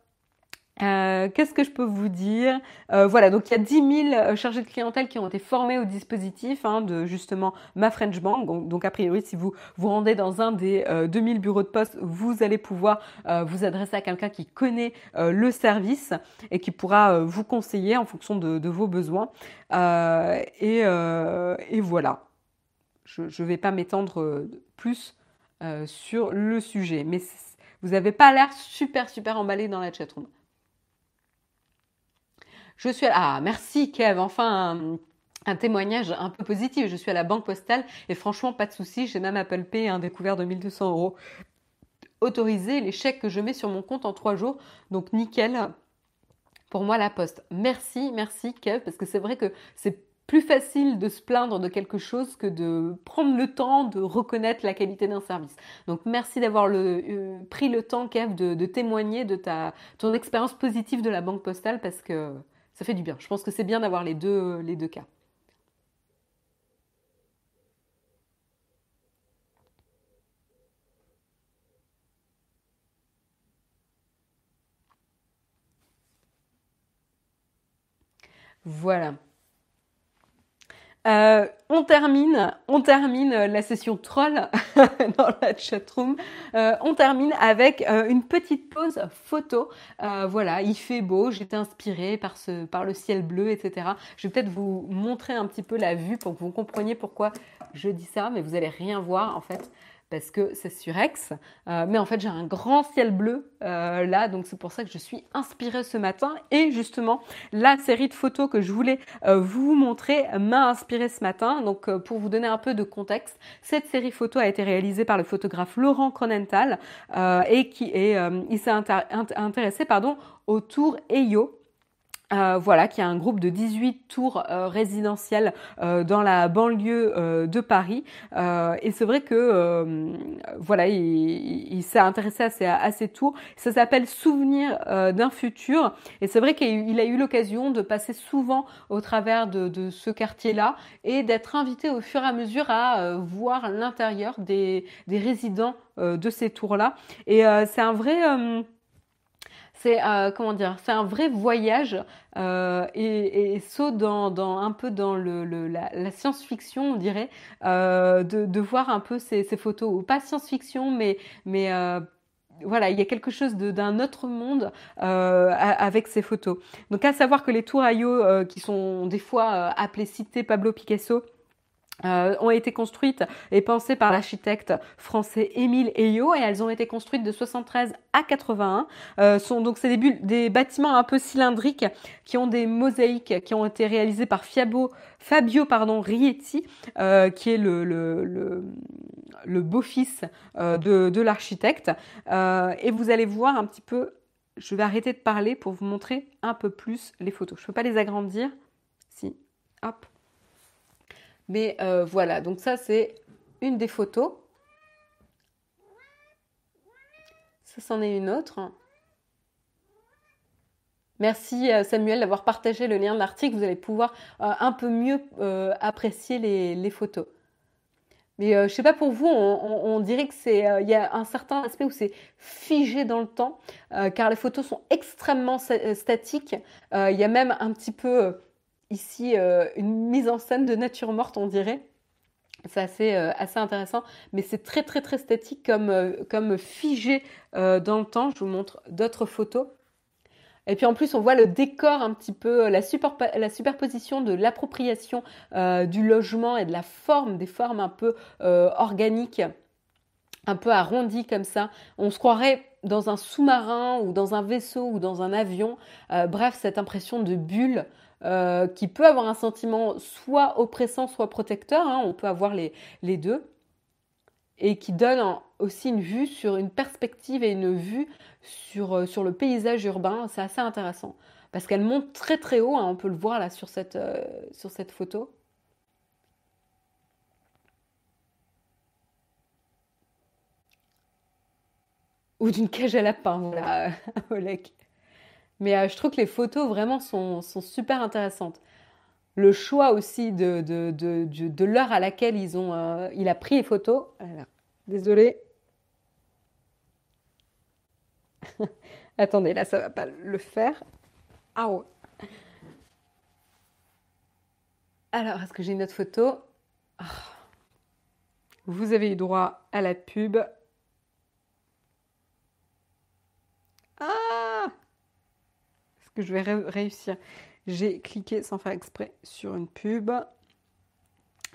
Euh, qu'est-ce que je peux vous dire? Euh, Voilà, donc il y a 10 000 euh, chargés de clientèle qui ont été formés au dispositif hein, de justement ma French Bank. Donc, a priori, si vous vous rendez dans un des 2000 bureaux de poste, vous allez pouvoir vous adresser à quelqu'un qui connaît le service et qui pourra vous conseiller en fonction de, vos besoins. Et, et, voilà, je ne vais pas m'étendre plus sur le sujet, mais vous n'avez pas l'air super super emballé dans la chatroom. Je suis à... Ah, merci Kev, enfin un, témoignage un peu positif. Je suis à la banque postale et franchement, pas de souci. J'ai même Apple Pay, un découvert de 1200 euros autorisé. Les chèques que je mets sur mon compte en trois jours. Donc nickel pour moi la poste. Merci, merci Kev, parce que c'est vrai que c'est plus facile de se plaindre de quelque chose que de prendre le temps de reconnaître la qualité d'un service. Donc merci d'avoir euh, pris le temps, Kev, de, de témoigner de ta, ton expérience positive de la banque postale parce que ça fait du bien. Je pense que c'est bien d'avoir les deux, les deux cas. Voilà. Euh, on termine, on termine la session troll dans la chatroom. Euh, on termine avec euh, une petite pause photo. voilà, il fait beau, j'étais inspirée par, ce, par le ciel bleu, etc. Je vais peut-être vous montrer un petit peu la vue pour que vous compreniez pourquoi je dis ça, mais vous allez rien voir en fait parce que c'est surex. Euh, mais en fait, j'ai un grand ciel bleu euh, là, donc c'est pour ça que je suis inspirée ce matin. Et justement, la série de photos que je voulais euh, vous montrer m'a inspirée ce matin. Donc, pour vous donner un peu de contexte, cette série photo a été réalisée par le photographe Laurent Cronenthal et qui est, il s'est intéressé pardon, au tour EYO euh, voilà, qui a un groupe de 18 tours euh, résidentielles euh, dans la banlieue de Paris. et c'est vrai que voilà, il, s'est intéressé à ces, tours. Ça s'appelle Souvenir d'un futur. Et c'est vrai qu'il a eu l'occasion de passer souvent au travers de, ce quartier-là et d'être invité au fur et à mesure à voir l'intérieur des, des résidents de ces tours-là. Et c'est un vrai c'est euh, c'est un vrai voyage euh, et, saut dans, un peu dans la, science-fiction, on dirait, euh, de, voir un peu ces, photos, pas science-fiction, mais, voilà, il y a quelque chose d'un autre monde avec ces photos. Donc à savoir que les tours Ayo, qui sont des fois appelées cités Pablo Picasso, euh, ont été construites et pensées par l'architecte français Émile Eyot et elles ont été construites de 73 à 81. Euh, sont donc c'est des, bâtiments un peu cylindriques qui ont des mosaïques qui ont été réalisées par Fabio, Fabio pardon, Rietti, euh, qui est le, beau-fils euh, de, de l'architecte. Et vous allez voir un petit peu, je vais arrêter de parler pour vous montrer un peu plus les photos. Je ne peux pas les agrandir? Si, hop. Mais euh, voilà, donc ça c'est une des photos. Ça c'en est une autre. Merci euh, Samuel d'avoir partagé le lien de l'article. Vous allez pouvoir euh, un peu mieux apprécier les, photos. Mais je sais pas pour vous, on, dirait que c'est, il y a un certain aspect où c'est figé dans le temps, car les photos sont extrêmement statiques. Il y a même un petit peu ici euh, une mise en scène de nature morte, on dirait. C'est assez, euh, assez intéressant, mais c'est très très très statique comme, euh, comme figé dans le temps. Je vous montre d'autres photos. Et puis en plus, on voit le décor un petit peu, la, la superposition de l'appropriation du logement et de la forme, des formes un peu organiques, un peu arrondies comme ça. On se croirait dans un sous-marin ou dans un vaisseau ou dans un avion. bref, cette impression de bulle euh, qui peut avoir un sentiment soit oppressant, soit protecteur, hein, on peut avoir les, deux, et qui donne aussi une vue sur une perspective et une vue sur, euh, sur le paysage urbain. C'est assez intéressant, parce qu'elle monte très très haut, hein, on peut le voir là sur cette, euh, sur cette photo. Ou d'une cage à lapin, voilà, Oleg. Mais euh, je trouve que les photos vraiment sont, super intéressantes. Le choix aussi de, l'heure à laquelle ils ont, euh, il a pris les photos. Désolée. Attendez, là, ça va pas le faire. Ah ouais. Alors, est-ce que j'ai une autre photo? Ah. Vous avez eu droit à la pub. Ah Est-ce que je vais réussir J'ai cliqué sans faire exprès sur une pub.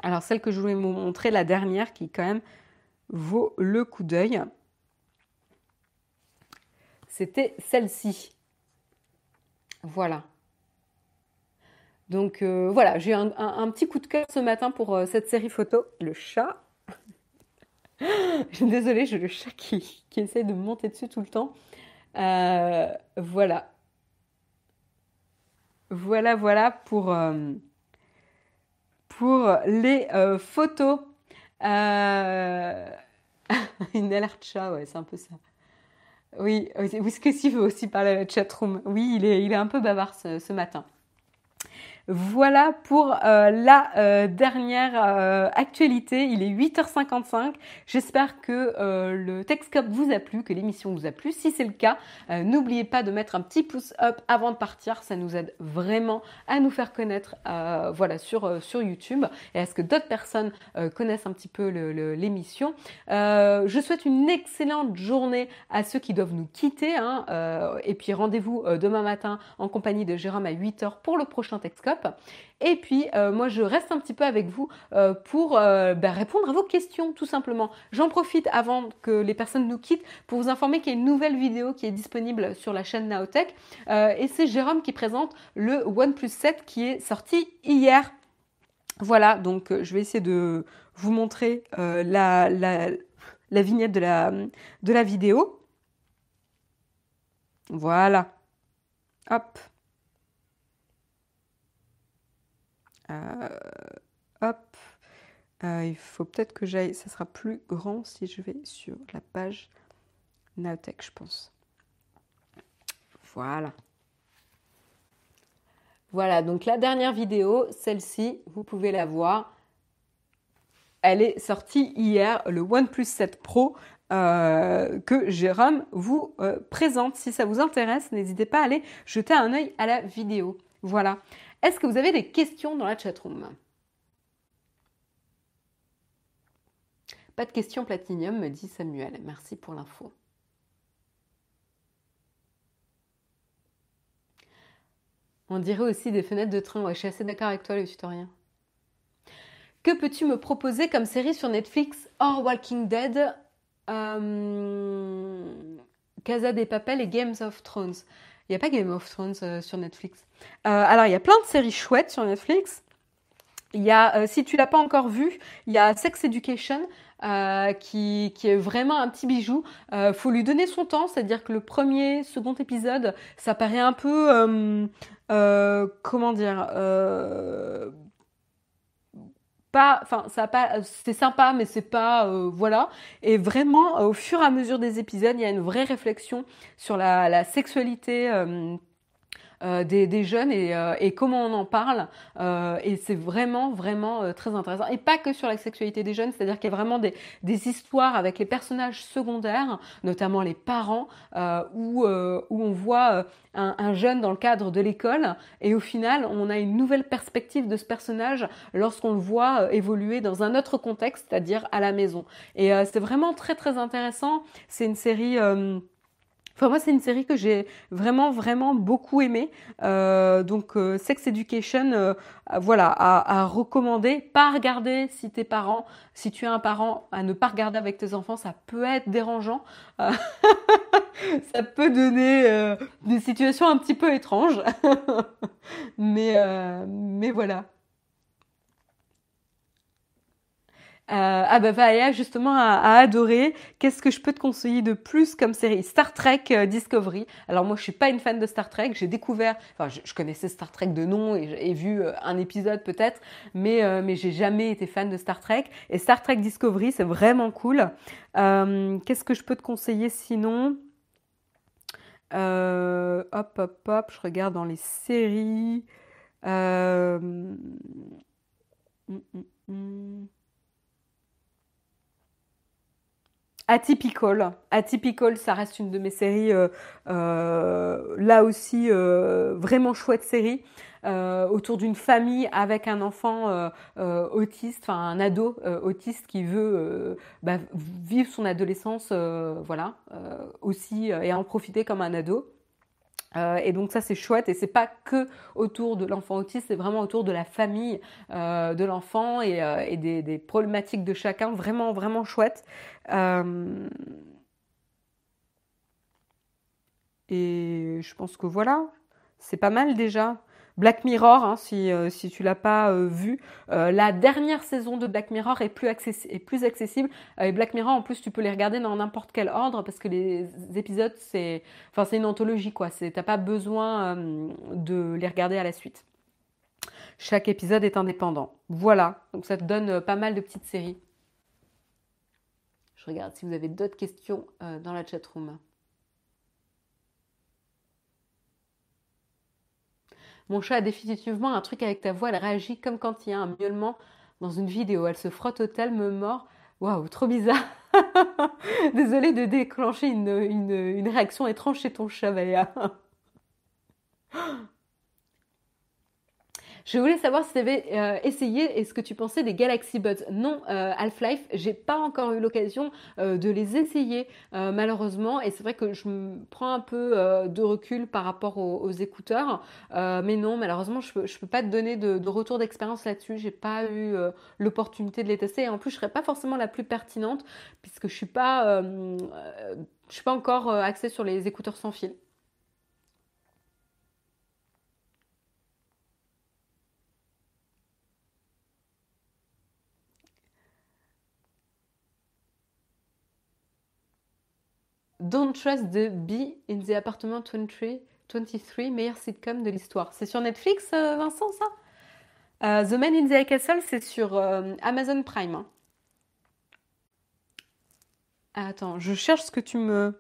Alors, celle que je voulais vous montrer, la dernière, qui quand même vaut le coup d'œil, c'était celle-ci. Voilà. Donc euh, voilà, j'ai un, un, petit coup de cœur ce matin pour euh, cette série photo. Le chat. désolée, j'ai le chat qui, qui, essaie de monter dessus tout le temps. Euh, voilà. Voilà, voilà pour, pour les photos. Une alerte chat, ouais, c'est un peu ça. Oui, Whisky veut aussi parler à la chatroom. Oui, il est, il est un peu bavard ce matin. Voilà pour euh, la euh, dernière euh, actualité. Il est 8h55. J'espère que le Texcop vous a plu, que l'émission vous a plu. Si c'est le cas, n'oubliez pas de mettre un petit pouce up avant de partir. Ça nous aide vraiment à nous faire connaître voilà, sur, sur YouTube et à ce que d'autres personnes connaissent un petit peu l'émission. je souhaite une excellente journée à ceux qui doivent nous quitter. Hein, et puis rendez-vous demain matin en compagnie de Jérôme à 8h pour le prochain Et puis, euh, moi, je reste un petit peu avec vous euh, pour euh, ben, répondre à vos questions, tout simplement. J'en profite avant que les personnes nous quittent pour vous informer qu'il y a une nouvelle vidéo qui est disponible sur la chaîne Naotech. et c'est Jérôme qui présente le OnePlus 7 qui est sorti hier. Voilà, donc je vais essayer de vous montrer la, la, la, vignette de la, de la vidéo. Voilà. Hop. Euh, hop. Euh, il faut peut-être que j'aille, ça sera plus grand si je vais sur la page Naotech, je pense. Voilà. Voilà, donc la dernière vidéo, celle-ci, vous pouvez la voir. Elle est sortie hier, le OnePlus 7 Pro, euh, que Jérôme vous présente. Si ça vous intéresse, n'hésitez pas à aller jeter un œil à la vidéo. Voilà. Est-ce que vous avez des questions dans la chatroom? Pas de questions platinium, me dit Samuel. Merci pour l'info. On dirait aussi des fenêtres de train. Ouais, je suis assez d'accord avec toi, le tutoriel. Que peux-tu me proposer comme série sur Netflix or Walking Dead, euh, Casa des Papel et Games of Thrones? Il n'y a pas Game of Thrones euh, sur Netflix. Euh, alors, il y a plein de séries chouettes sur Netflix. Il y a, euh, si tu l'as pas encore vu, il y a Sex Education. qui, qui, est vraiment un petit bijou. Euh, faut lui donner son temps, c'est-à-dire que le premier, second épisode, ça paraît un peu, comment dire, enfin, pas, c'est sympa, mais c'est pas, euh, voilà. Et vraiment, au fur et à mesure des épisodes, il y a une vraie réflexion sur la, la sexualité. Euh, euh, des, jeunes euh, et, comment on en parle. Euh, et c'est vraiment, vraiment très intéressant. Et pas que sur la sexualité des jeunes, c'est-à-dire qu'il y a vraiment des, histoires avec les personnages secondaires, notamment les parents, où, où on voit un, jeune dans le cadre de l'école et au final, on a une nouvelle perspective de ce personnage lorsqu'on le voit évoluer dans un autre contexte, c'est-à-dire à la maison. Et c'est vraiment très, très intéressant. C'est une série Enfin, moi, c'est une série que j'ai vraiment, vraiment beaucoup aimée. Euh, donc, euh, Sex Education, euh, voilà, à, recommander. Pas à regarder si tes parents, si tu es un parent, à ne pas regarder avec tes enfants, ça peut être dérangeant. ça peut donner des situations un petit peu étranges. mais, mais voilà. Euh, ah bah Valéa justement a, adoré. Qu'est-ce que je peux te conseiller de plus comme série? Star Trek euh, Discovery. Alors moi je suis pas une fan de Star Trek. J'ai découvert, enfin je, connaissais Star Trek de nom et j'ai vu euh, un épisode peut-être, mais mais j'ai jamais été fan de Star Trek. Et Star Trek Discovery c'est vraiment cool. Qu'est-ce que je peux te conseiller sinon? Hop hop hop, je regarde dans les séries. Hum, hum, hum. Atypical. Atypical, ça reste une de mes séries, là aussi, vraiment chouette série. autour d'une famille avec un enfant autiste, enfin un ado autiste qui veut bah, vivre son adolescence, voilà, aussi et en profiter comme un ado. Euh, et donc ça c'est chouette et c'est pas que autour de l'enfant autiste, c'est vraiment autour de la famille euh, de l'enfant et, euh, des, problématiques de chacun, vraiment vraiment chouette. et je pense que voilà, c'est pas mal déjà. Black Mirror, hein, si, euh, si tu l'as pas euh, vu. Euh, la dernière saison de Black Mirror est plus, accessible. et Black Mirror, en plus, tu peux les regarder dans n'importe quel ordre parce que les épisodes, c'est enfin, une anthologie, quoi. T'as pas besoin de les regarder à la suite. Chaque épisode est indépendant. Voilà, donc ça te donne pas mal de petites séries. Je regarde si vous avez d'autres questions dans la chatroom. Mon chat a définitivement un truc avec ta voix, elle réagit comme quand il y a un miaulement dans une vidéo. Elle se frotte au tel, me mord. Waouh, trop bizarre. Désolée de déclencher une, une, réaction étrange chez ton chat, Valéa. Je voulais savoir si tu avais euh, essayé et ce que tu pensais des Galaxy Buds? Non, euh, Half-Life, j'ai pas encore eu l'occasion euh, de les essayer malheureusement et c'est vrai que je me prends un peu de recul par rapport aux, écouteurs. mais non, malheureusement, je peux, peux pas te donner de, retour d'expérience là-dessus. J'ai pas eu l'opportunité de les tester et en plus, je serais pas forcément la plus pertinente puisque je suis pas, je suis pas encore axée sur les écouteurs sans fil. Don't Trust the Bee in the Apartment 23, 23 meilleur sitcom de l'histoire. C'est sur Netflix, euh, Vincent, ça? Euh, The Man in the Castle, c'est sur euh, Amazon Prime. Hein. Attends, je cherche ce que tu me...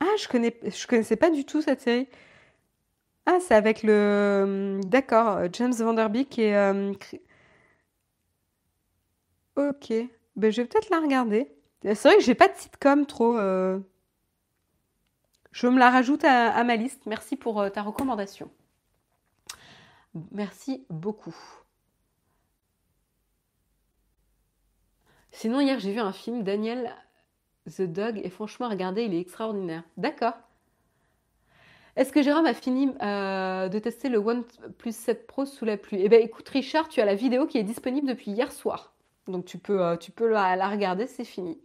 Ah, je connais, je connaissais pas du tout cette série. Ah, c'est avec le, d'accord, James Vanderbeek et Ok, ben, je vais peut-être la regarder. C'est vrai que j'ai pas de sitcom trop. Euh. Je me la rajoute à, ma liste. Merci pour euh, ta recommandation. Merci beaucoup. Sinon, hier, j'ai vu un film, Daniel the Dog, et franchement, regardez, il est extraordinaire. D'accord. Est-ce que Jérôme a fini euh, de tester le OnePlus 7 Pro sous la pluie? Eh bien, écoute, Richard, tu as la vidéo qui est disponible depuis hier soir. Donc tu peux, euh, la, regarder, c'est fini.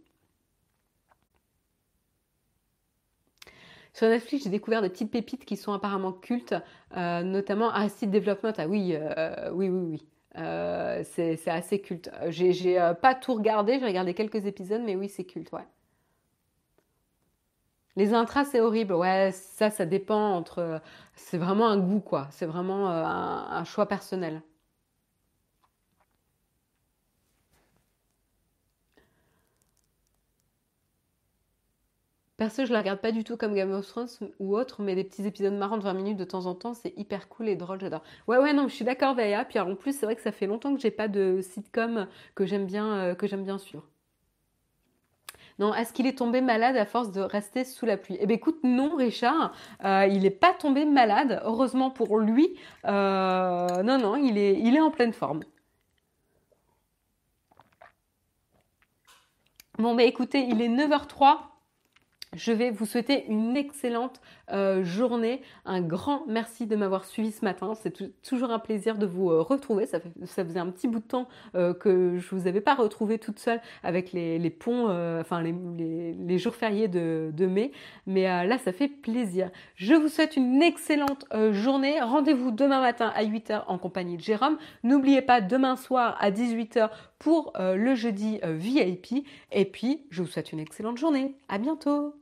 Sur Netflix, j'ai découvert des petites pépites qui sont apparemment cultes, euh, notamment Arrested Development. Ah oui, euh, oui, oui, oui. c'est assez culte. J'ai pas tout regardé, j'ai regardé quelques épisodes, mais oui, c'est culte, ouais. Les intras, c'est horrible. Ouais, ça, ça dépend entre. C'est vraiment un goût, quoi. C'est vraiment un choix personnel. Perso, je la regarde pas du tout comme Game of Thrones ou autre, mais des petits épisodes marrants de 20 minutes de temps en temps, c'est hyper cool et drôle, j'adore. Ouais, ouais, non, je suis d'accord, Vaya. Puis en plus, c'est vrai que ça fait longtemps que j'ai pas de sitcom que j'aime bien, euh, bien suivre. Non, est-ce qu'il est tombé malade à force de rester sous la pluie? Eh bien écoute, non Richard, euh, il n'est pas tombé malade, heureusement pour lui. Euh, non, non, il est, il est en pleine forme. Bon, bah écoutez, il est 9h03. Je vais vous souhaiter une excellente euh, journée. Un grand merci de m'avoir suivi ce matin. C'est toujours un plaisir de vous euh, retrouver. Ça, faisait un petit bout de temps euh, que je ne vous avais pas retrouvé toute seule avec les, ponts, enfin les, jours fériés de, de mai. Mais là, ça fait plaisir. Je vous souhaite une excellente journée. Rendez-vous demain matin à 8h en compagnie de Jérôme. N'oubliez pas demain soir à 18h pour le jeudi VIP. Et puis, je vous souhaite une excellente journée. À bientôt.